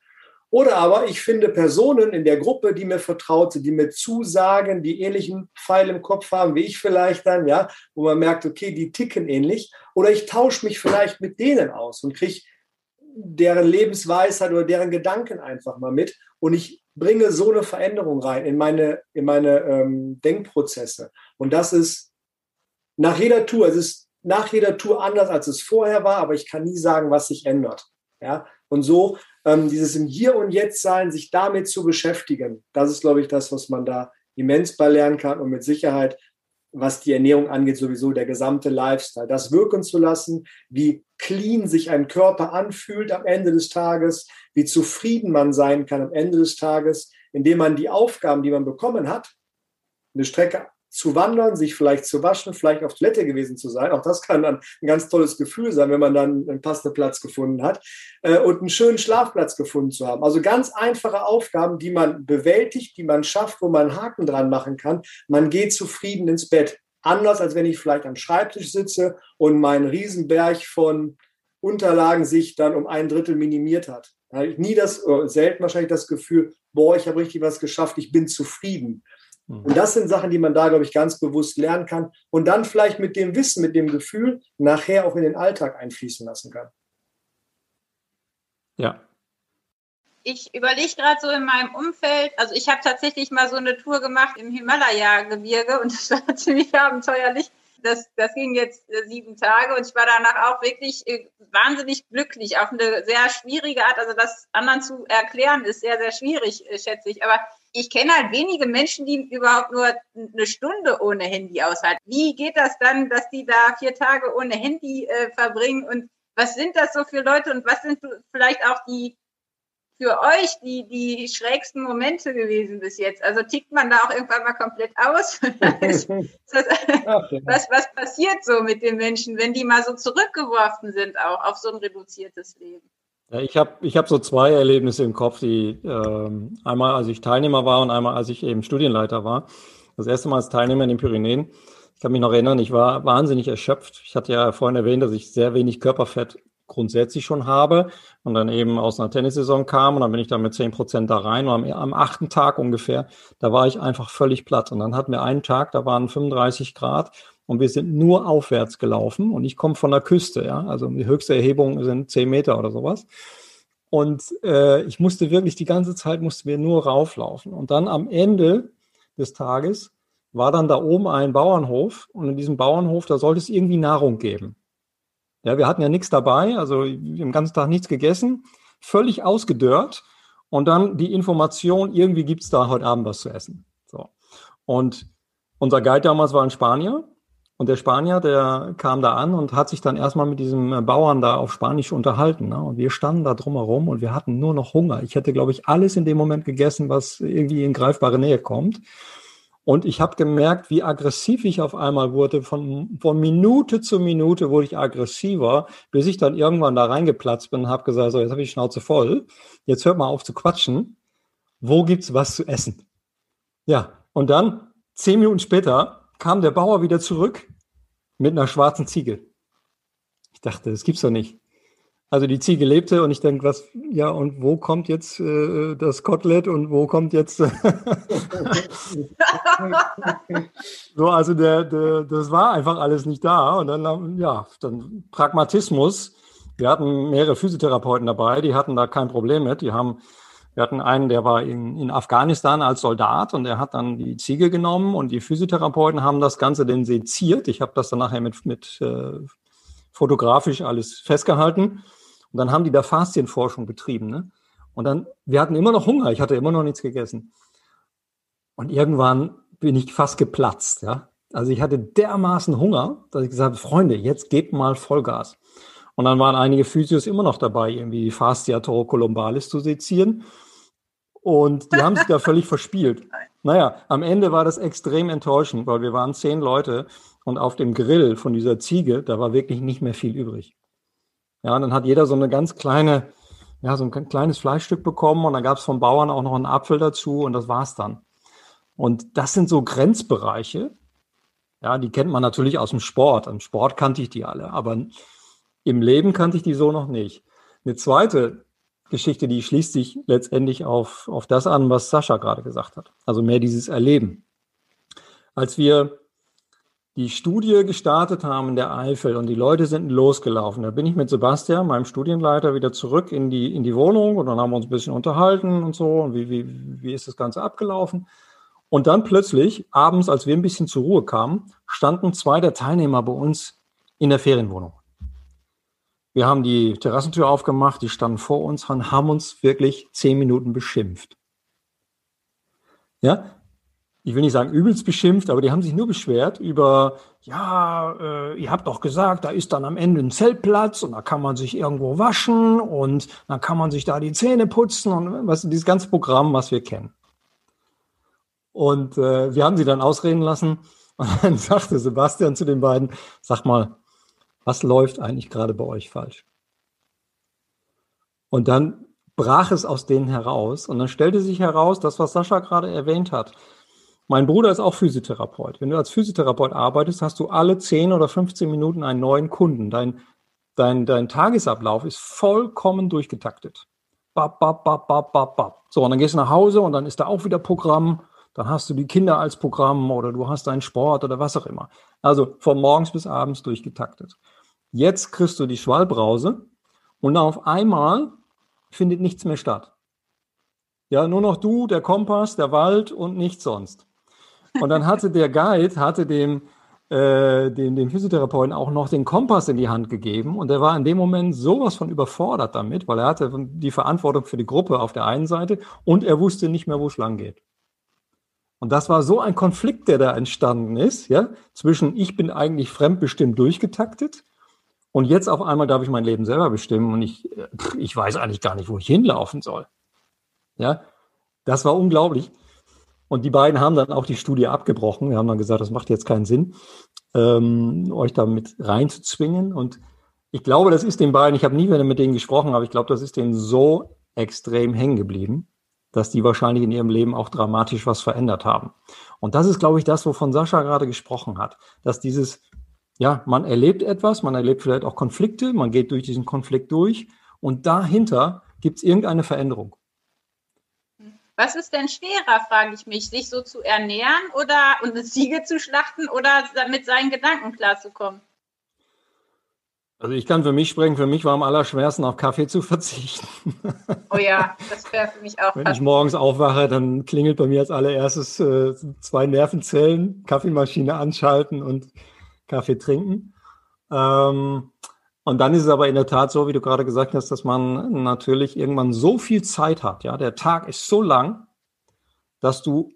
Oder aber ich finde Personen in der Gruppe, die mir vertraut sind, die mir zusagen, die ähnlichen Pfeil im Kopf haben wie ich vielleicht dann, ja, wo man merkt, okay, die ticken ähnlich. Oder ich tausche mich vielleicht mit denen aus und kriege deren Lebensweisheit oder deren Gedanken einfach mal mit. Und ich bringe so eine Veränderung rein in meine, in meine ähm, Denkprozesse. Und das ist nach jeder Tour, es ist nach jeder Tour anders, als es vorher war, aber ich kann nie sagen, was sich ändert. Ja? Und so ähm, dieses im Hier und Jetzt sein, sich damit zu beschäftigen, das ist, glaube ich, das, was man da immens bei lernen kann und mit Sicherheit, was die Ernährung angeht, sowieso der gesamte Lifestyle, das wirken zu lassen, wie clean sich ein Körper anfühlt am Ende des Tages, wie zufrieden man sein kann am Ende des Tages, indem man die Aufgaben, die man bekommen hat, eine Strecke zu wandern, sich vielleicht zu waschen, vielleicht auf Toilette gewesen zu sein. Auch das kann dann ein ganz tolles Gefühl sein, wenn man dann einen passenden Platz gefunden hat äh, und einen schönen Schlafplatz gefunden zu haben. Also ganz einfache Aufgaben, die man bewältigt, die man schafft, wo man einen Haken dran machen kann. Man geht zufrieden ins Bett. Anders als wenn ich vielleicht am Schreibtisch sitze und mein Riesenberg von Unterlagen sich dann um ein Drittel minimiert hat. Da habe ich nie das, selten wahrscheinlich das Gefühl, boah, ich habe richtig was geschafft, ich bin zufrieden. Mhm. Und das sind Sachen, die man da, glaube ich, ganz bewusst lernen kann und dann vielleicht mit dem Wissen, mit dem Gefühl nachher auch in den Alltag einfließen lassen kann. Ja. Ich überlege gerade so in meinem Umfeld, also ich habe tatsächlich mal so eine Tour gemacht im Himalaya-Gebirge und [laughs] das war ziemlich abenteuerlich. das, das ging jetzt äh, sieben Tage und ich war danach auch wirklich äh, wahnsinnig glücklich auf eine sehr schwierige Art. Also das anderen zu erklären ist sehr, sehr schwierig, äh, schätze ich. Aber ich kenne halt wenige Menschen, die überhaupt nur eine Stunde ohne Handy aushalten. Wie geht das dann, dass die da vier Tage ohne Handy äh, verbringen und was sind das so für Leute und was sind vielleicht auch die für euch die, die schrägsten Momente gewesen bis jetzt? Also tickt man da auch irgendwann mal komplett aus? [laughs] was, was passiert so mit den Menschen, wenn die mal so zurückgeworfen sind auch auf so ein reduziertes Leben? Ja, ich habe ich hab so zwei Erlebnisse im Kopf, die ähm, einmal als ich Teilnehmer war und einmal als ich eben Studienleiter war. Das erste Mal als Teilnehmer in den Pyrenäen. Ich kann mich noch erinnern, ich war wahnsinnig erschöpft. Ich hatte ja vorhin erwähnt, dass ich sehr wenig Körperfett grundsätzlich schon habe und dann eben aus einer Tennissaison kam und dann bin ich da mit zehn Prozent da rein und am, am, achten Tag ungefähr, da war ich einfach völlig platt und dann hatten wir einen Tag, da waren 35 Grad und wir sind nur aufwärts gelaufen. Und ich komme von der Küste, ja, also die höchste Erhebung sind zehn Meter oder sowas. Und äh, ich musste wirklich die ganze Zeit mussten wir nur rauflaufen. Und dann am Ende des Tages war dann da oben ein Bauernhof. Und in diesem Bauernhof, da sollte es irgendwie Nahrung geben. Ja, wir hatten ja nichts dabei, also den ganzen Tag nichts gegessen, völlig ausgedörrt. Und dann die Information, irgendwie gibt es da heute Abend was zu essen. So. Und unser Guide damals war ein Spanier und der Spanier, der kam da an und hat sich dann erstmal mit diesem Bauern da auf Spanisch unterhalten. Ne? Und wir standen da drumherum und wir hatten nur noch Hunger. Ich hätte, glaube ich, alles in dem Moment gegessen, was irgendwie in greifbare Nähe kommt. Und ich habe gemerkt, wie aggressiv ich auf einmal wurde. Von, von Minute zu Minute wurde ich aggressiver, bis ich dann irgendwann da reingeplatzt bin und habe gesagt, so, jetzt habe ich die Schnauze voll. Jetzt hört mal auf zu quatschen. Wo gibt's was zu essen? Ja, und dann, zehn Minuten später, kam der Bauer wieder zurück mit einer schwarzen Ziege. Ich dachte, das gibt's doch nicht. Also die Ziege lebte und ich denke, was, ja, und wo kommt jetzt äh, das Kotelett und wo kommt jetzt. [laughs] so, also der, der, das war einfach alles nicht da. Und dann, ja, dann Pragmatismus. Wir hatten mehrere Physiotherapeuten dabei, die hatten da kein Problem mit. Die haben, wir hatten einen, der war in, in Afghanistan als Soldat und der hat dann die Ziege genommen und die Physiotherapeuten haben das Ganze dann seziert. Ich habe das dann nachher mit, mit äh, fotografisch alles festgehalten. Und dann haben die da Faszienforschung betrieben. Ne? Und dann, wir hatten immer noch Hunger, ich hatte immer noch nichts gegessen. Und irgendwann bin ich fast geplatzt, ja. Also ich hatte dermaßen Hunger, dass ich gesagt habe, Freunde, jetzt gebt mal Vollgas. Und dann waren einige Physios immer noch dabei, irgendwie Fascia thoracolumbalis zu sezieren. Und die haben sich da [laughs] völlig verspielt. Naja, am Ende war das extrem enttäuschend, weil wir waren zehn Leute und auf dem Grill von dieser Ziege, da war wirklich nicht mehr viel übrig. Ja, und dann hat jeder so eine ganz kleine, ja, so ein kleines Fleischstück bekommen und dann gab es vom Bauern auch noch einen Apfel dazu und das war's dann. Und das sind so Grenzbereiche, ja, die kennt man natürlich aus dem Sport. Im Sport kannte ich die alle, aber im Leben kannte ich die so noch nicht. Eine zweite Geschichte, die schließt sich letztendlich auf, auf das an, was Sascha gerade gesagt hat. Also mehr dieses Erleben. Als wir die Studie gestartet haben in der Eifel und die Leute sind losgelaufen. Da bin ich mit Sebastian, meinem Studienleiter, wieder zurück in die, in die Wohnung und dann haben wir uns ein bisschen unterhalten und so und wie, wie, wie ist das Ganze abgelaufen. Und dann plötzlich, abends, als wir ein bisschen zur Ruhe kamen, standen zwei der Teilnehmer bei uns in der Ferienwohnung. Wir haben die Terrassentür aufgemacht, die standen vor uns und haben uns wirklich zehn Minuten beschimpft. Ja, ich will nicht sagen übelst beschimpft, aber die haben sich nur beschwert über, ja, äh, ihr habt doch gesagt, da ist dann am Ende ein Zeltplatz und da kann man sich irgendwo waschen und dann kann man sich da die Zähne putzen und was dieses ganze Programm, was wir kennen. Und äh, wir haben sie dann ausreden lassen und dann [laughs] sagte Sebastian zu den beiden, sag mal, was läuft eigentlich gerade bei euch falsch? Und dann brach es aus denen heraus und dann stellte sich heraus, das, was Sascha gerade erwähnt hat, mein Bruder ist auch Physiotherapeut. Wenn du als Physiotherapeut arbeitest, hast du alle 10 oder 15 Minuten einen neuen Kunden. Dein, dein, dein Tagesablauf ist vollkommen durchgetaktet. Bap, bap, bap, bap, bap, bap. So, und dann gehst du nach Hause und dann ist da auch wieder Programm. Dann hast du die Kinder als Programm oder du hast deinen Sport oder was auch immer. Also von morgens bis abends durchgetaktet. Jetzt kriegst du die Schwallbrause und auf einmal findet nichts mehr statt. Ja, nur noch du, der Kompass, der Wald und nichts sonst. Und dann hatte der Guide, hatte dem, äh, dem, dem Physiotherapeuten auch noch den Kompass in die Hand gegeben und er war in dem Moment sowas von überfordert damit, weil er hatte die Verantwortung für die Gruppe auf der einen Seite und er wusste nicht mehr, wo es lang geht. Und das war so ein Konflikt, der da entstanden ist, ja, zwischen ich bin eigentlich fremdbestimmt durchgetaktet und jetzt auf einmal darf ich mein Leben selber bestimmen und ich, ich weiß eigentlich gar nicht, wo ich hinlaufen soll. Ja, das war unglaublich. Und die beiden haben dann auch die Studie abgebrochen. Wir haben dann gesagt, das macht jetzt keinen Sinn, ähm, euch da mit reinzuzwingen. Und ich glaube, das ist den beiden, ich habe nie wieder mit denen gesprochen, aber ich glaube, das ist denen so extrem hängen geblieben, dass die wahrscheinlich in ihrem Leben auch dramatisch was verändert haben. Und das ist, glaube ich, das, wovon Sascha gerade gesprochen hat, dass dieses, ja, man erlebt etwas, man erlebt vielleicht auch Konflikte, man geht durch diesen Konflikt durch und dahinter gibt es irgendeine Veränderung. Was ist denn schwerer, frage ich mich, sich so zu ernähren oder und eine Ziege zu schlachten oder mit seinen Gedanken klarzukommen? Also ich kann für mich sprechen, für mich war am allerschwersten auf Kaffee zu verzichten. [laughs] Oh ja, das wäre für mich auch. Wenn ich morgens aufwache, dann klingelt bei mir als allererstes äh, zwei Nervenzellen, Kaffeemaschine anschalten und Kaffee trinken. Ähm, und dann ist es aber in der Tat so, wie du gerade gesagt hast, dass man natürlich irgendwann so viel Zeit hat. Ja, der Tag ist so lang, dass du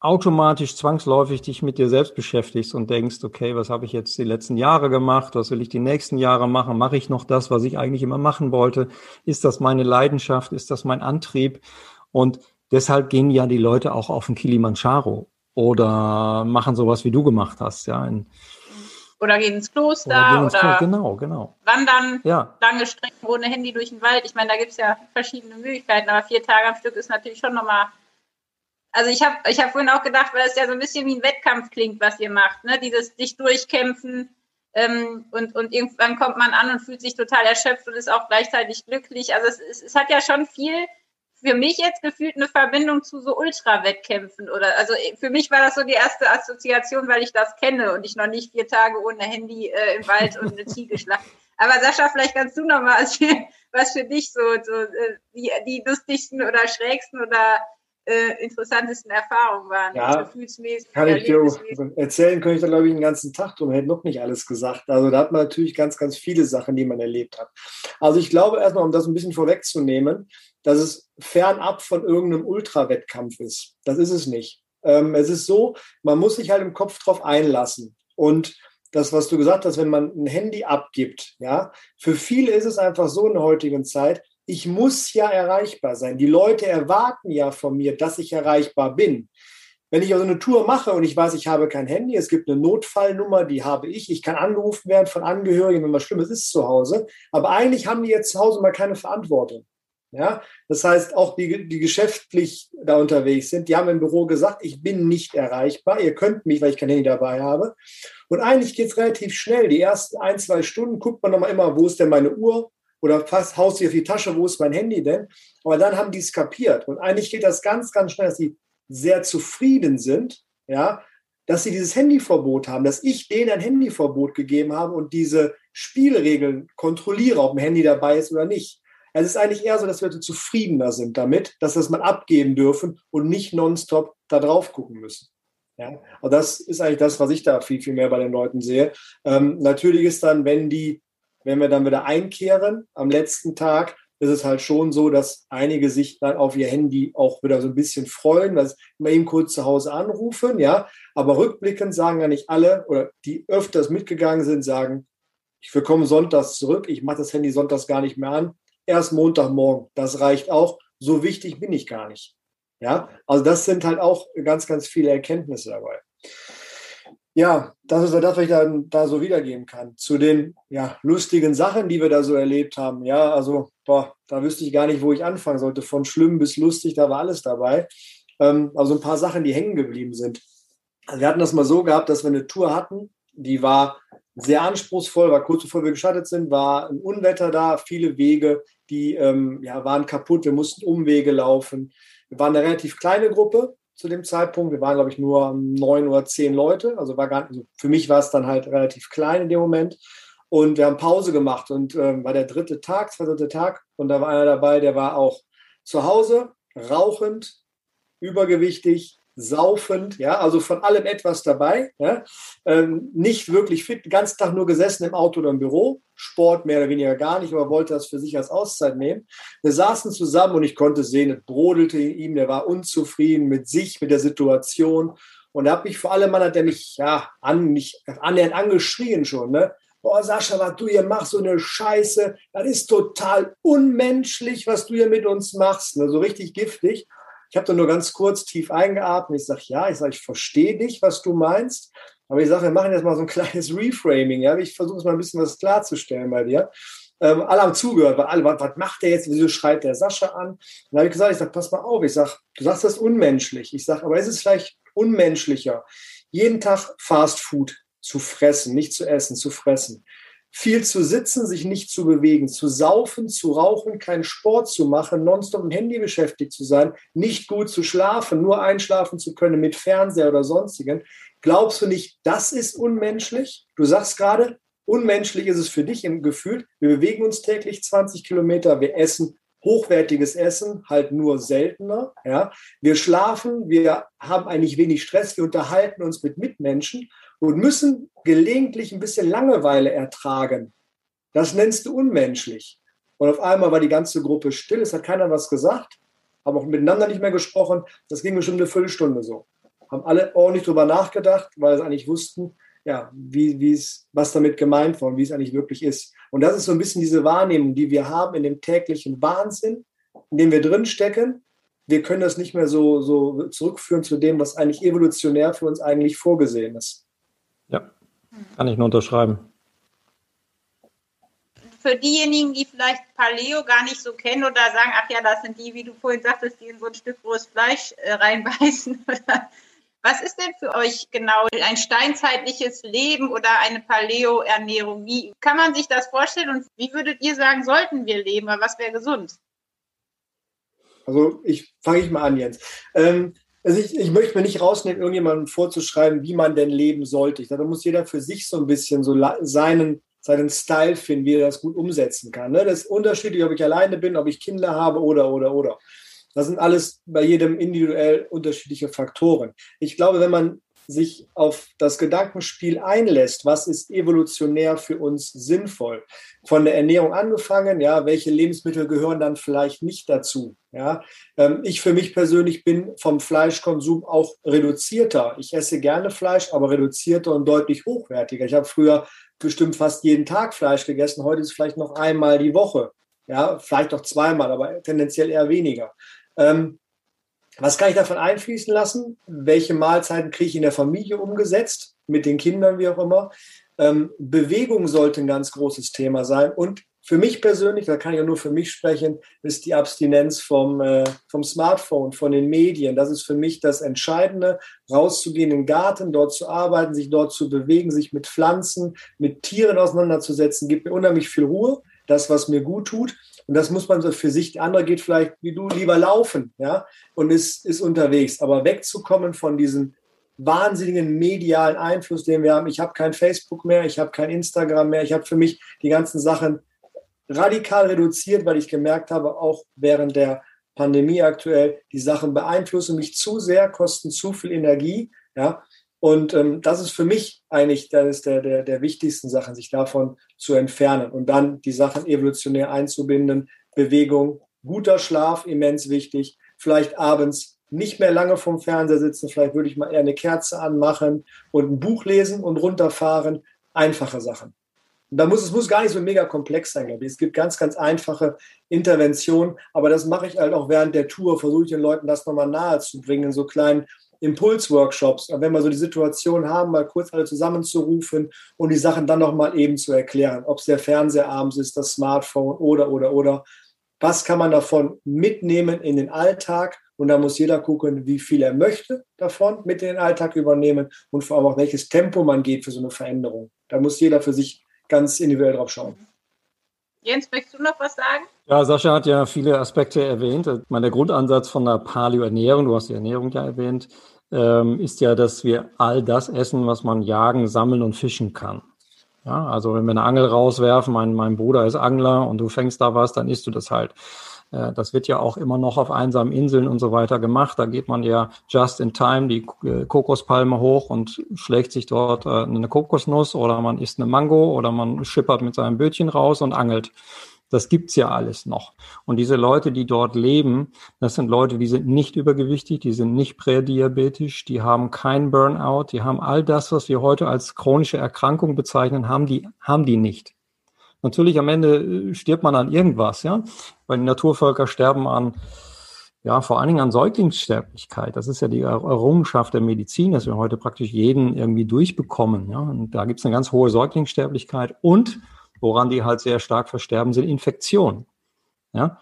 automatisch zwangsläufig dich mit dir selbst beschäftigst und denkst, okay, was habe ich jetzt die letzten Jahre gemacht? Was will ich die nächsten Jahre machen? Mache ich noch das, was ich eigentlich immer machen wollte? Ist das meine Leidenschaft? Ist das mein Antrieb? Und deshalb gehen ja die Leute auch auf den Kilimanjaro oder machen sowas, wie du gemacht hast, ja. In, oder gehen ins Kloster oder, gehen ins oder Kloster. Genau, genau. wandern ja. lange Strecken ohne Handy durch den Wald. Ich meine, da gibt es ja verschiedene Möglichkeiten, aber vier Tage am Stück ist natürlich schon nochmal also ich habe ich hab vorhin auch gedacht, weil es ja so ein bisschen wie ein Wettkampf klingt, was ihr macht, ne? Dieses dich durchkämpfen ähm, und, und irgendwann kommt man an und fühlt sich total erschöpft und ist auch gleichzeitig glücklich. Also es, es, es hat ja schon viel für mich jetzt gefühlt eine Verbindung zu so Ultra-Wettkämpfen oder also für mich war das so die erste Assoziation, weil ich das kenne und ich noch nicht vier Tage ohne Handy äh, im Wald und eine Ziege [laughs] schlacht. Aber Sascha, vielleicht kannst du noch mal erzählen, was für dich so, so äh, die, die lustigsten oder schrägsten oder äh, interessantesten Erfahrungen waren. Ja, gefühlsmäßig, kann ich dir erzählen, könnte ich da glaube ich den ganzen Tag drum, hätte noch nicht alles gesagt. Also da hat man natürlich ganz, ganz viele Sachen, die man erlebt hat. Also ich glaube erstmal, um das ein bisschen vorwegzunehmen, dass es fernab von irgendeinem Ultrawettkampf ist. Das ist es nicht. Ähm, es ist so, man muss sich halt im Kopf drauf einlassen. Und das, was du gesagt hast, wenn man ein Handy abgibt, ja, für viele ist es einfach so in der heutigen Zeit, ich muss ja erreichbar sein. Die Leute erwarten ja von mir, dass ich erreichbar bin. Wenn ich also eine Tour mache und ich weiß, ich habe kein Handy, es gibt eine Notfallnummer, die habe ich, ich kann angerufen werden von Angehörigen, wenn was Schlimmes ist zu Hause, aber eigentlich haben die jetzt zu Hause mal keine Verantwortung. Ja, das heißt, auch die, die geschäftlich da unterwegs sind, die haben im Büro gesagt, ich bin nicht erreichbar, ihr könnt mich, weil ich kein Handy dabei habe. Und eigentlich geht es relativ schnell. Die ersten ein, zwei Stunden guckt man nochmal immer, wo ist denn meine Uhr? oder fast haust dir auf die Tasche, wo ist mein Handy denn? Aber dann haben die es kapiert. Und eigentlich geht das ganz, ganz schnell, dass sie sehr zufrieden sind, ja, dass sie dieses Handyverbot haben, dass ich denen ein Handyverbot gegeben habe und diese Spielregeln kontrolliere, ob ein Handy dabei ist oder nicht. Es ist eigentlich eher so, dass Leute zufriedener sind damit, dass das mal abgeben dürfen und nicht nonstop da drauf gucken müssen. Ja, und das ist eigentlich das, was ich da viel, viel mehr bei den Leuten sehe. Ähm, natürlich ist dann, wenn die wenn wir dann wieder einkehren am letzten Tag, ist es halt schon so, dass einige sich dann auf ihr Handy auch wieder so ein bisschen freuen, dass wir eben kurz zu Hause anrufen, ja. Aber rückblickend sagen ja nicht alle oder die öfters mitgegangen sind, sagen, ich komme sonntags zurück, ich mache das Handy sonntags gar nicht mehr an, erst Montagmorgen, das reicht auch, so wichtig bin ich gar nicht. Ja, also das sind halt auch ganz, ganz viele Erkenntnisse dabei ja, das ist ja das, was ich dann da so wiedergeben kann. Zu den ja, lustigen Sachen, die wir da so erlebt haben. Ja, also, boah, da wüsste ich gar nicht, wo ich anfangen sollte. Von schlimm bis lustig, da war alles dabei. Ähm, also ein paar Sachen, die hängen geblieben sind. Also wir hatten das mal so gehabt, dass wir eine Tour hatten, die war sehr anspruchsvoll, war kurz bevor wir gestartet sind, war ein Unwetter da, viele Wege, die ähm, ja, waren kaputt, wir mussten Umwege laufen. Wir waren eine relativ kleine Gruppe, zu dem Zeitpunkt. Wir waren, glaube ich, nur neun oder zehn Leute. Also war gar also für mich war es dann halt relativ klein in dem Moment. Und wir haben Pause gemacht und ähm, war der dritte Tag, zweite dritte Tag. Und da war einer dabei, der war auch zu Hause, rauchend, übergewichtig, saufend, ja, also von allem etwas dabei, ja, ähm, nicht wirklich fit, den ganzen Tag nur gesessen im Auto oder im Büro, Sport mehr oder weniger gar nicht, aber wollte das für sich als Auszeit nehmen. Wir saßen zusammen und ich konnte sehen, es brodelte in ihm, der war unzufrieden mit sich, mit der Situation und da habe ich vor allem, Mann, hat der mich ja an, mich annähernd angeschrien schon, ne? Boah, Sascha, was du hier machst, so eine Scheiße, das ist total unmenschlich, was du hier mit uns machst, ne? so richtig giftig. Ich habe da nur ganz kurz tief eingeatmet. Ich sage, ja, ich sage, ich verstehe dich, was du meinst. Aber ich sage, wir machen jetzt mal so ein [laughs] kleines Reframing. Ja? Ich versuche es mal ein bisschen was klarzustellen bei dir. Ähm, alle haben zugehört, weil alle, was, was macht der jetzt? Wieso schreit der Sascha an? dann habe ich gesagt, ich sage, pass mal auf. Ich sage, du sagst das unmenschlich. Ich sage, aber ist es vielleicht unmenschlicher, jeden Tag Fast Food zu fressen, nicht zu essen, zu fressen? Viel zu sitzen, sich nicht zu bewegen, zu saufen, zu rauchen, keinen Sport zu machen, nonstop im Handy beschäftigt zu sein, nicht gut zu schlafen, nur einschlafen zu können mit Fernseher oder sonstigen. Glaubst du nicht, das ist unmenschlich? Du sagst gerade, unmenschlich ist es für dich im Gefühl. Wir bewegen uns täglich 20 Kilometer, wir essen hochwertiges Essen, halt nur seltener. Ja. Wir schlafen, wir haben eigentlich wenig Stress, wir unterhalten uns mit Mitmenschen und müssen gelegentlich ein bisschen Langeweile ertragen. Das nennst du unmenschlich. Und auf einmal war die ganze Gruppe still, es hat keiner was gesagt, haben auch miteinander nicht mehr gesprochen. Das ging bestimmt eine Viertelstunde so. Haben alle ordentlich drüber nachgedacht, weil sie eigentlich wussten, ja, wie, es, was damit gemeint war und wie es eigentlich wirklich ist. Und das ist so ein bisschen diese Wahrnehmung, die wir haben in dem täglichen Wahnsinn, in dem wir drinstecken. Wir können das nicht mehr so, so zurückführen zu dem, was eigentlich evolutionär für uns eigentlich vorgesehen ist. Ja, kann ich nur unterschreiben. Für diejenigen, die vielleicht Paleo gar nicht so kennen oder sagen, ach ja, das sind die, wie du vorhin sagtest, die in so ein Stück rohes Fleisch äh, reinbeißen. [laughs] Was ist denn für euch genau ein steinzeitliches Leben oder eine Paleo-Ernährung? Wie kann man sich das vorstellen und wie würdet ihr sagen, sollten wir leben? Was wäre gesund? Also ich fange ich mal an, Jens. Ähm, also ich, ich möchte mir nicht rausnehmen, irgendjemandem vorzuschreiben, wie man denn leben sollte. Da muss jeder für sich so ein bisschen so seinen, seinen Style finden, wie er das gut umsetzen kann. Ne? Das ist unterschiedlich, ob ich alleine bin, ob ich Kinder habe oder, oder, oder. Das sind alles bei jedem individuell unterschiedliche Faktoren. Ich glaube, wenn man sich auf das Gedankenspiel einlässt, was ist evolutionär für uns sinnvoll? Von der Ernährung angefangen, ja, welche Lebensmittel gehören dann vielleicht nicht dazu? Ja, ähm, ich für mich persönlich bin vom Fleischkonsum auch reduzierter. Ich esse gerne Fleisch, aber reduzierter und deutlich hochwertiger. Ich habe früher bestimmt fast jeden Tag Fleisch gegessen. Heute ist es vielleicht noch einmal die Woche. Ja, vielleicht auch zweimal, aber tendenziell eher weniger. Ähm, was kann ich davon einfließen lassen? Welche Mahlzeiten kriege ich in der Familie umgesetzt, mit den Kindern, wie auch immer? Ähm, Bewegung sollte ein ganz großes Thema sein. Und für mich persönlich, da kann ich ja nur für mich sprechen, ist die Abstinenz vom, äh, vom Smartphone, von den Medien. Das ist für mich das Entscheidende, rauszugehen in den Garten, dort zu arbeiten, sich dort zu bewegen, sich mit Pflanzen, mit Tieren auseinanderzusetzen, gibt mir unheimlich viel Ruhe, das, was mir gut tut. Und das muss man so für sich. Der andere geht vielleicht wie du lieber laufen, ja, und ist, ist unterwegs. Aber wegzukommen von diesem wahnsinnigen medialen Einfluss, den wir haben. Ich habe kein Facebook mehr, ich habe kein Instagram mehr. Ich habe für mich die ganzen Sachen radikal reduziert, weil ich gemerkt habe, auch während der Pandemie aktuell, die Sachen beeinflussen mich zu sehr, kosten zu viel Energie, ja. Und ähm, das ist für mich eigentlich das der, der, der wichtigsten Sachen, sich davon zu entfernen und dann die Sachen evolutionär einzubinden. Bewegung, guter Schlaf, immens wichtig. Vielleicht abends nicht mehr lange vom Fernseher sitzen, vielleicht würde ich mal eher eine Kerze anmachen und ein Buch lesen und runterfahren. Einfache Sachen. da muss es muss gar nicht so mega komplex sein, glaube ich. Es gibt ganz, ganz einfache Interventionen, aber das mache ich halt auch während der Tour, versuche ich den Leuten das nochmal nahe zu bringen, so kleinen Impulsworkshops, wenn wir so die Situation haben, mal kurz alle zusammenzurufen und die Sachen dann nochmal eben zu erklären, ob es der Fernseher abends ist, das Smartphone oder, oder, oder. Was kann man davon mitnehmen in den Alltag? Und da muss jeder gucken, wie viel er möchte davon mit in den Alltag übernehmen und vor allem auch welches Tempo man geht für so eine Veränderung. Da muss jeder für sich ganz individuell drauf schauen. Jens, möchtest du noch was sagen? Ja, Sascha hat ja viele Aspekte erwähnt. Ich meine, der Grundansatz von der Paleo-Ernährung, du hast die Ernährung ja erwähnt, ähm, ist ja, dass wir all das essen, was man jagen, sammeln und fischen kann. Ja, also wenn wir eine Angel rauswerfen, mein, mein Bruder ist Angler und du fängst da was, dann isst du das halt. Äh, das wird ja auch immer noch auf einsamen Inseln und so weiter gemacht. Da geht man ja just in time die äh, Kokospalme hoch und schlägt sich dort äh, eine Kokosnuss oder man isst eine Mango oder man schippert mit seinem Bötchen raus und angelt. Das gibt's ja alles noch. Und diese Leute, die dort leben, das sind Leute, die sind nicht übergewichtig, die sind nicht prädiabetisch, die haben kein Burnout, die haben all das, was wir heute als chronische Erkrankung bezeichnen, haben die, haben die nicht. Natürlich am Ende äh, stirbt man an irgendwas, ja, weil die Naturvölker sterben an, ja, vor allen Dingen an Säuglingssterblichkeit. Das ist ja die Errungenschaft der Medizin, dass wir heute praktisch jeden irgendwie durchbekommen, ja. Und da gibt es eine ganz hohe Säuglingssterblichkeit und woran die halt sehr stark versterben, sind Infektionen, ja.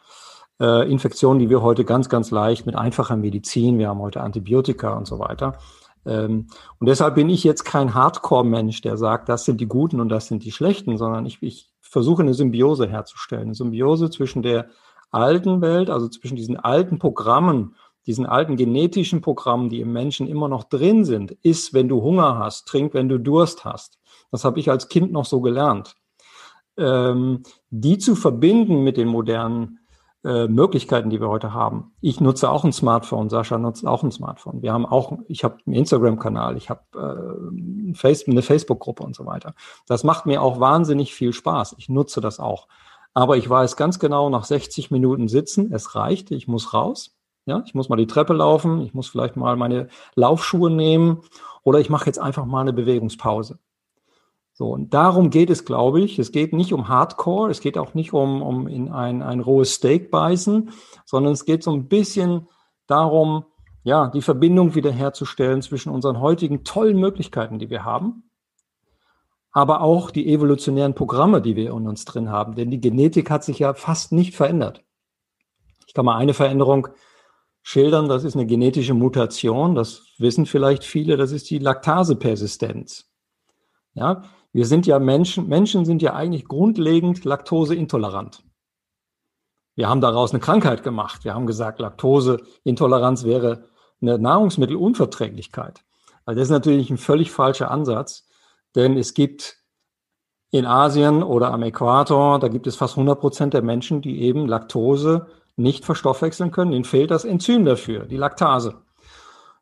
Äh, Infektionen, die wir heute ganz, ganz leicht mit einfacher Medizin, wir haben heute Antibiotika und so weiter, ähm, und deshalb bin ich jetzt kein Hardcore-Mensch, der sagt, das sind die Guten und das sind die Schlechten, sondern ich, ich versuche eine Symbiose herzustellen. Eine Symbiose zwischen der alten Welt, also zwischen diesen alten Programmen, diesen alten genetischen Programmen, die im Menschen immer noch drin sind, ist, wenn du Hunger hast, trink, wenn du Durst hast. Das habe ich als Kind noch so gelernt. Ähm, die zu verbinden mit den modernen äh, Möglichkeiten, die wir heute haben. Ich nutze auch ein Smartphone, Sascha nutzt auch ein Smartphone. Wir haben auch, ich habe einen Instagram-Kanal, ich habe äh, Facebook, eine Facebook-Gruppe und so weiter. Das macht mir auch wahnsinnig viel Spaß. Ich nutze das auch. Aber ich weiß ganz genau, nach 60 Minuten sitzen, es reicht, ich muss raus. Ja, ich muss mal die Treppe laufen, ich muss vielleicht mal meine Laufschuhe nehmen oder ich mache jetzt einfach mal eine Bewegungspause. So, und darum geht es, glaube ich. Es geht nicht um Hardcore, es geht auch nicht um, um in ein, ein rohes Steak beißen, sondern es geht so ein bisschen darum, ja, die Verbindung wiederherzustellen zwischen unseren heutigen tollen Möglichkeiten, die wir haben, aber auch die evolutionären Programme, die wir in uns drin haben. Denn die Genetik hat sich ja fast nicht verändert. Ich kann mal eine Veränderung schildern, das ist eine genetische Mutation, das wissen vielleicht viele, das ist die Laktasepersistenz. Ja, wir sind ja Menschen, Menschen sind ja eigentlich grundlegend laktoseintolerant. Wir haben daraus eine Krankheit gemacht. Wir haben gesagt, Laktoseintoleranz wäre eine Nahrungsmittelunverträglichkeit. Also das ist natürlich ein völlig falscher Ansatz, denn es gibt in Asien oder am Äquator, da gibt es fast 100 Prozent der Menschen, die eben Laktose nicht verstoffwechseln können. Ihnen fehlt das Enzym dafür, die Laktase.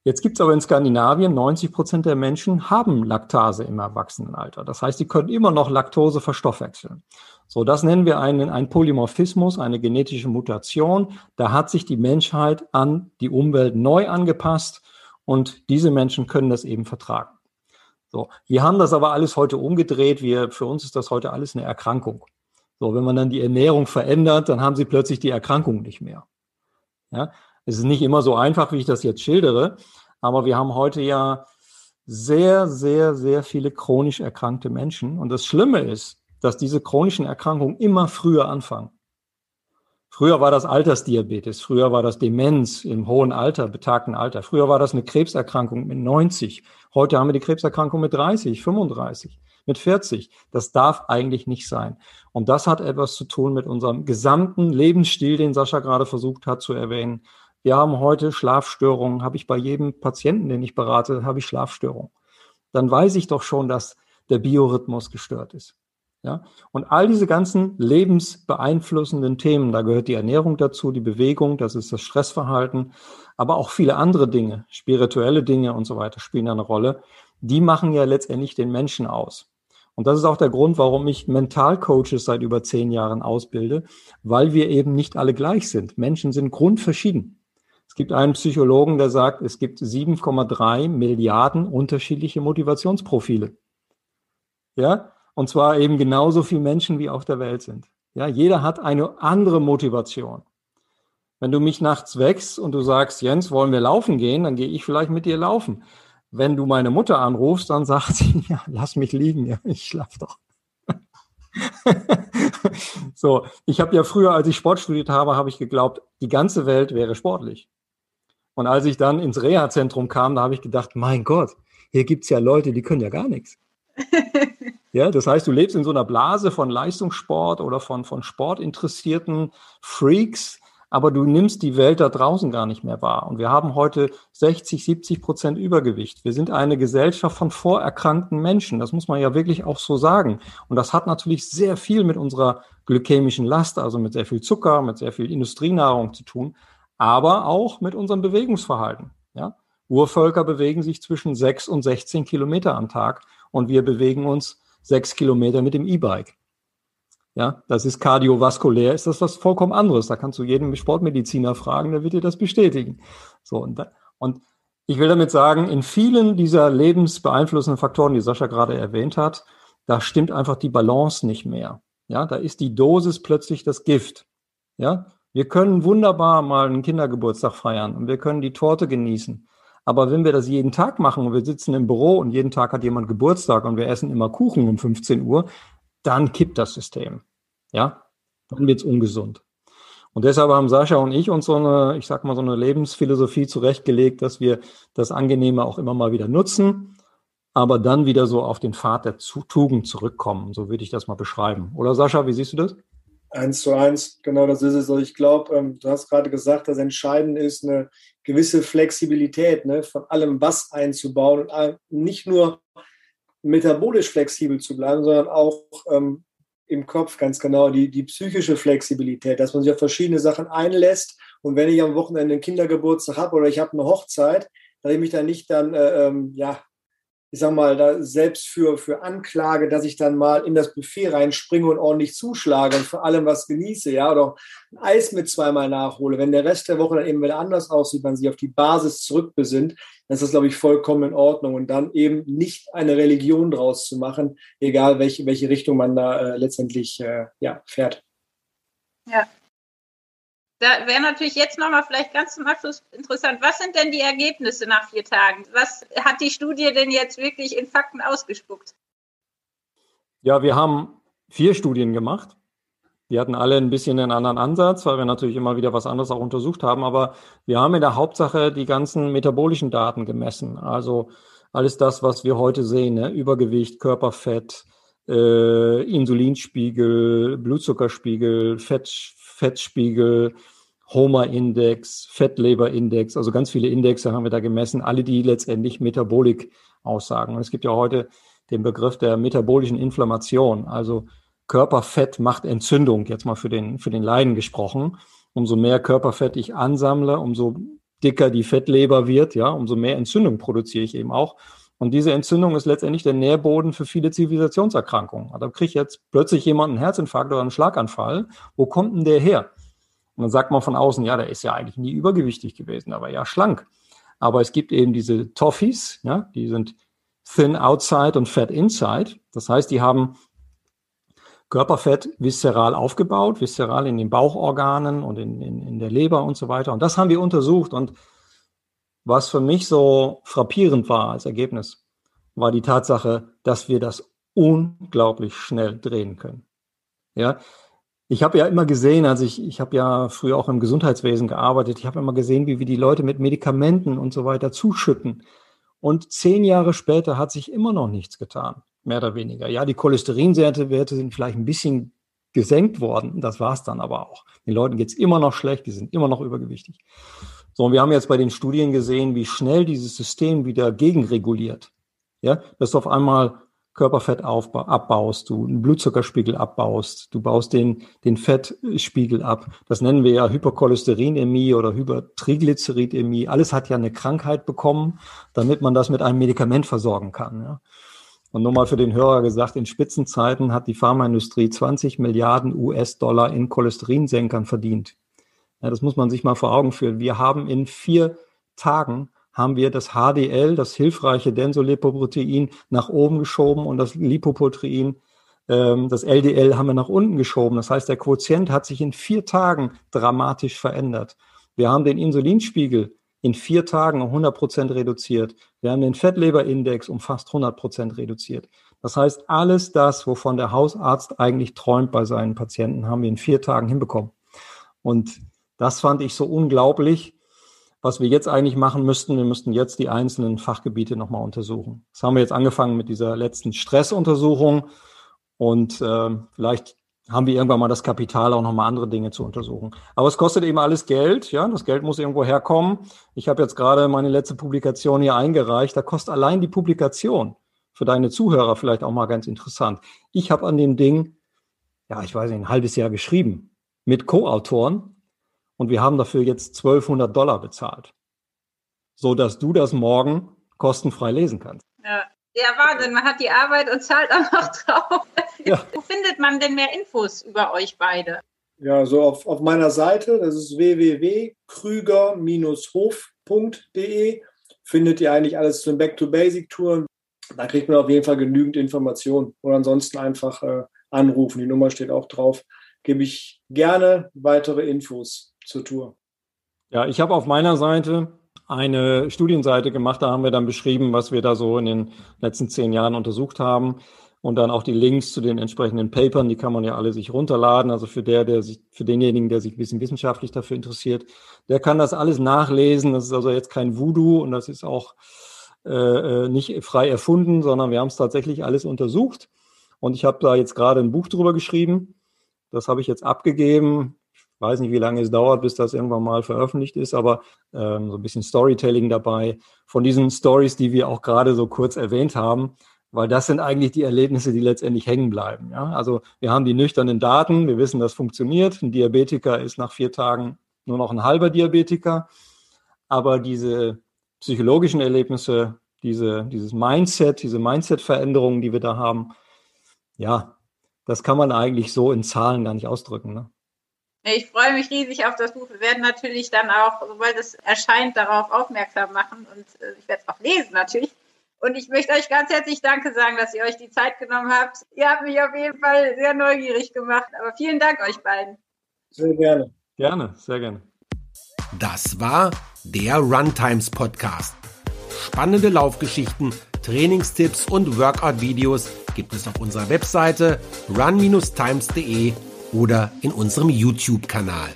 Jetzt gibt es aber in Skandinavien 90 Prozent der Menschen haben Laktase im Erwachsenenalter. Das heißt, die können immer noch Laktose verstoffwechseln. So, das nennen wir einen, einen Polymorphismus, eine genetische Mutation. Da hat sich die Menschheit an die Umwelt neu angepasst und diese Menschen können das eben vertragen. So, wir haben das aber alles heute umgedreht. Wir, für uns ist das heute alles eine Erkrankung. So, wenn man dann die Ernährung verändert, dann haben sie plötzlich die Erkrankung nicht mehr. Ja, es ist nicht immer so einfach, wie ich das jetzt schildere, aber wir haben heute ja sehr, sehr, sehr viele chronisch erkrankte Menschen. Und das Schlimme ist, dass diese chronischen Erkrankungen immer früher anfangen. Früher war das Altersdiabetes, früher war das Demenz im hohen Alter, betagten Alter. Früher war das eine Krebserkrankung mit 90. Heute haben wir die Krebserkrankung mit 30, 35, mit 40. Das darf eigentlich nicht sein. Und das hat etwas zu tun mit unserem gesamten Lebensstil, den Sascha gerade versucht hat zu erwähnen wir haben heute Schlafstörungen, habe ich bei jedem Patienten, den ich berate, habe ich Schlafstörungen. Dann weiß ich doch schon, dass der Biorhythmus gestört ist. Ja? Und all diese ganzen lebensbeeinflussenden Themen, da gehört die Ernährung dazu, die Bewegung, das ist das Stressverhalten, aber auch viele andere Dinge, spirituelle Dinge und so weiter spielen eine Rolle. Die machen ja letztendlich den Menschen aus. Und das ist auch der Grund, warum ich Mentalcoaches seit über zehn Jahren ausbilde, weil wir eben nicht alle gleich sind. Menschen sind grundverschieden. Es gibt einen Psychologen, der sagt, es gibt 7,3 Milliarden unterschiedliche Motivationsprofile. Ja, und zwar eben genauso viele Menschen, wie auf der Welt sind. Ja, jeder hat eine andere Motivation. Wenn du mich nachts wächst und du sagst, Jens, wollen wir laufen gehen, dann gehe ich vielleicht mit dir laufen. Wenn du meine Mutter anrufst, dann sagt sie, [laughs] ja, lass mich liegen, ja, ich schlaf doch. [laughs] so, ich habe ja früher, als ich Sport studiert habe, habe ich geglaubt, die ganze Welt wäre sportlich. Und als ich dann ins Reha-Zentrum kam, da habe ich gedacht, mein Gott, hier gibt es ja Leute, die können ja gar nichts. [laughs] ja, das heißt, du lebst in so einer Blase von Leistungssport oder von, von sportinteressierten Freaks, aber du nimmst die Welt da draußen gar nicht mehr wahr. Und wir haben heute 60, 70 Prozent Übergewicht. Wir sind eine Gesellschaft von vorerkrankten Menschen. Das muss man ja wirklich auch so sagen. Und das hat natürlich sehr viel mit unserer glykämischen Last, also mit sehr viel Zucker, mit sehr viel Industrienahrung zu tun, aber auch mit unserem Bewegungsverhalten. Ja? Urvölker bewegen sich zwischen 6 und 16 Kilometer am Tag und wir bewegen uns 6 Kilometer mit dem E-Bike. Ja, das ist kardiovaskulär, ist das was vollkommen anderes. Da kannst du jeden Sportmediziner fragen, der wird dir das bestätigen. So, und, da, und ich will damit sagen, in vielen dieser lebensbeeinflussenden Faktoren, die Sascha gerade erwähnt hat, da stimmt einfach die Balance nicht mehr. Ja, da ist die Dosis plötzlich das Gift. Ja, wir können wunderbar mal einen Kindergeburtstag feiern und wir können die Torte genießen. Aber wenn wir das jeden Tag machen und wir sitzen im Büro und jeden Tag hat jemand Geburtstag und wir essen immer Kuchen um 15 Uhr, dann kippt das System. Ja, dann wird es ungesund. Und deshalb haben Sascha und ich uns so eine, ich sag mal, so eine Lebensphilosophie zurechtgelegt, dass wir das Angenehme auch immer mal wieder nutzen, aber dann wieder so auf den Pfad der Tugend zurückkommen. So würde ich das mal beschreiben. Oder Sascha, wie siehst du das? Eins zu eins, genau das ist es. Also ich glaube, ähm, du hast gerade gesagt, das Entscheidende ist eine gewisse Flexibilität, ne, von allem was einzubauen und nicht nur metabolisch flexibel zu bleiben, sondern auch ähm, im Kopf ganz genau die, die psychische Flexibilität, dass man sich auf verschiedene Sachen einlässt. Und wenn ich am Wochenende einen Kindergeburtstag habe oder ich habe eine Hochzeit, dass ich mich dann nicht dann äh, ähm, ja, ich sag mal, da selbst für, für Anklage, dass ich dann mal in das Buffet reinspringe und ordentlich zuschlage und vor allem was genieße, ja, oder ein Eis mit zweimal nachhole. Wenn der Rest der Woche dann eben wieder anders aussieht, man sich auf die Basis zurückbesinnt, dann ist das, glaube ich, vollkommen in Ordnung. Und dann eben nicht eine Religion draus zu machen, egal welche, welche Richtung man da äh, letztendlich äh, ja, fährt. Ja, da wäre natürlich jetzt nochmal vielleicht ganz zum Abschluss interessant, was sind denn die Ergebnisse nach vier Tagen? Was hat die Studie denn jetzt wirklich in Fakten ausgespuckt? Ja, wir haben vier Studien gemacht. Die hatten alle ein bisschen einen anderen Ansatz, weil wir natürlich immer wieder was anderes auch untersucht haben. Aber wir haben in der Hauptsache die ganzen metabolischen Daten gemessen. Also alles das, was wir heute sehen, ne? Übergewicht, Körperfett, äh, Insulinspiegel, Blutzuckerspiegel, Fett, Fettspiegel, Homer-Index, Fettleber-Index, also ganz viele Indexe haben wir da gemessen, alle die letztendlich Metabolik aussagen. Und es gibt ja heute den Begriff der metabolischen Inflammation, also Körperfett macht Entzündung, jetzt mal für den, für den Leiden gesprochen. Umso mehr Körperfett ich ansammle, umso dicker die Fettleber wird, ja, umso mehr Entzündung produziere ich eben auch. Und diese Entzündung ist letztendlich der Nährboden für viele Zivilisationserkrankungen. Da kriege ich jetzt plötzlich jemand einen Herzinfarkt oder einen Schlaganfall. Wo kommt denn der her? Und dann sagt man von außen, ja, der ist ja eigentlich nie übergewichtig gewesen, aber ja schlank. Aber es gibt eben diese Toffees, ja, die sind thin outside und fat inside. Das heißt, die haben Körperfett viszeral aufgebaut, viszeral in den Bauchorganen und in, in, in der Leber und so weiter. Und das haben wir untersucht. Und was für mich so frappierend war als Ergebnis, war die Tatsache, dass wir das unglaublich schnell drehen können. Ja, ich habe ja immer gesehen, also ich, ich habe ja früher auch im Gesundheitswesen gearbeitet, ich habe immer gesehen, wie wir die Leute mit Medikamenten und so weiter zuschütten. Und zehn Jahre später hat sich immer noch nichts getan, mehr oder weniger. Ja, die Cholesterinwerte sind vielleicht ein bisschen gesenkt worden, das war es dann aber auch. Den Leuten geht es immer noch schlecht, die sind immer noch übergewichtig. So, und wir haben jetzt bei den Studien gesehen, wie schnell dieses System wieder gegenreguliert. Ja, dass auf einmal Körperfett aufba abbaust, du einen Blutzuckerspiegel abbaust, du baust den, den Fettspiegel ab. Das nennen wir ja Hypercholesterinämie oder Hypertriglyceridämie. Alles hat ja eine Krankheit bekommen, damit man das mit einem Medikament versorgen kann. Ja. Und nur mal für den Hörer gesagt, in Spitzenzeiten hat die Pharmaindustrie 20 Milliarden US-Dollar in Cholesterinsenkern verdient. Ja, das muss man sich mal vor Augen führen. Wir haben in vier Tagen haben wir das HDL, das hilfreiche Densolipoprotein, nach oben geschoben und das Lipoprotein, ähm, das LDL haben wir nach unten geschoben. Das heißt, der Quotient hat sich in vier Tagen dramatisch verändert. Wir haben den Insulinspiegel in vier Tagen um 100 Prozent reduziert. Wir haben den Fettleberindex um fast 100 Prozent reduziert. Das heißt, alles das, wovon der Hausarzt eigentlich träumt bei seinen Patienten, haben wir in vier Tagen hinbekommen. Und das fand ich so unglaublich, was wir jetzt eigentlich machen müssten, wir müssten jetzt die einzelnen Fachgebiete nochmal untersuchen. Das haben wir jetzt angefangen mit dieser letzten Stressuntersuchung und äh, vielleicht haben wir irgendwann mal das Kapital, auch nochmal andere Dinge zu untersuchen. Aber es kostet eben alles Geld, ja, das Geld muss irgendwo herkommen. Ich habe jetzt gerade meine letzte Publikation hier eingereicht, da kostet allein die Publikation für deine Zuhörer vielleicht auch mal ganz interessant. Ich habe an dem Ding, ja, ich weiß nicht, ein halbes Jahr geschrieben mit Co-Autoren und wir haben dafür jetzt 1200 Dollar bezahlt, so dass du das morgen kostenfrei lesen kannst. Ja. Ja, Wahnsinn, man hat die Arbeit und zahlt auch noch drauf. Ja. Wo findet man denn mehr Infos über euch beide? Ja, so auf, auf meiner Seite, das ist www.krüger-hof.de, findet ihr eigentlich alles zu den Back-to-Basic-Touren. Da kriegt man auf jeden Fall genügend Informationen. Oder ansonsten einfach äh, anrufen. Die Nummer steht auch drauf. Gebe ich gerne weitere Infos zur Tour. Ja, ich habe auf meiner Seite eine Studienseite gemacht. Da haben wir dann beschrieben, was wir da so in den letzten zehn Jahren untersucht haben. Und dann auch die Links zu den entsprechenden Papern, die kann man ja alle sich runterladen. Also für der, der sich, für denjenigen, der sich ein bisschen wissenschaftlich dafür interessiert, der kann das alles nachlesen. Das ist also jetzt kein Voodoo und das ist auch äh, äh nicht frei erfunden, sondern wir haben es tatsächlich alles untersucht. Und ich habe da jetzt gerade ein Buch drüber geschrieben. Das habe ich jetzt abgegeben weiß nicht, wie lange es dauert, bis das irgendwann mal veröffentlicht ist, aber ähm, so ein bisschen Storytelling dabei von diesen Stories, die wir auch gerade so kurz erwähnt haben, weil das sind eigentlich die Erlebnisse, die letztendlich hängen bleiben. Ja? Also wir haben die nüchternen Daten, wir wissen, das funktioniert. Ein Diabetiker ist nach vier Tagen nur noch ein halber Diabetiker, aber diese psychologischen Erlebnisse, diese, dieses Mindset, diese Mindset-Veränderungen, die wir da haben, ja, das kann man eigentlich so in Zahlen gar nicht ausdrücken. Ne? Ich freue mich riesig auf das Buch. Wir werden natürlich dann auch, sobald es erscheint, darauf aufmerksam machen und äh, ich werde es auch lesen natürlich. Und ich möchte euch ganz herzlich Danke sagen, dass ihr euch die Zeit genommen habt. Ihr habt mich auf jeden Fall sehr neugierig gemacht. Aber vielen Dank euch beiden. Sehr gerne. Gerne, sehr gerne. Das war der Runtimes Podcast. Spannende Laufgeschichten, Trainingstipps und Workout-Videos gibt es auf unserer Webseite run-times.de oder in unserem YouTube-Kanal.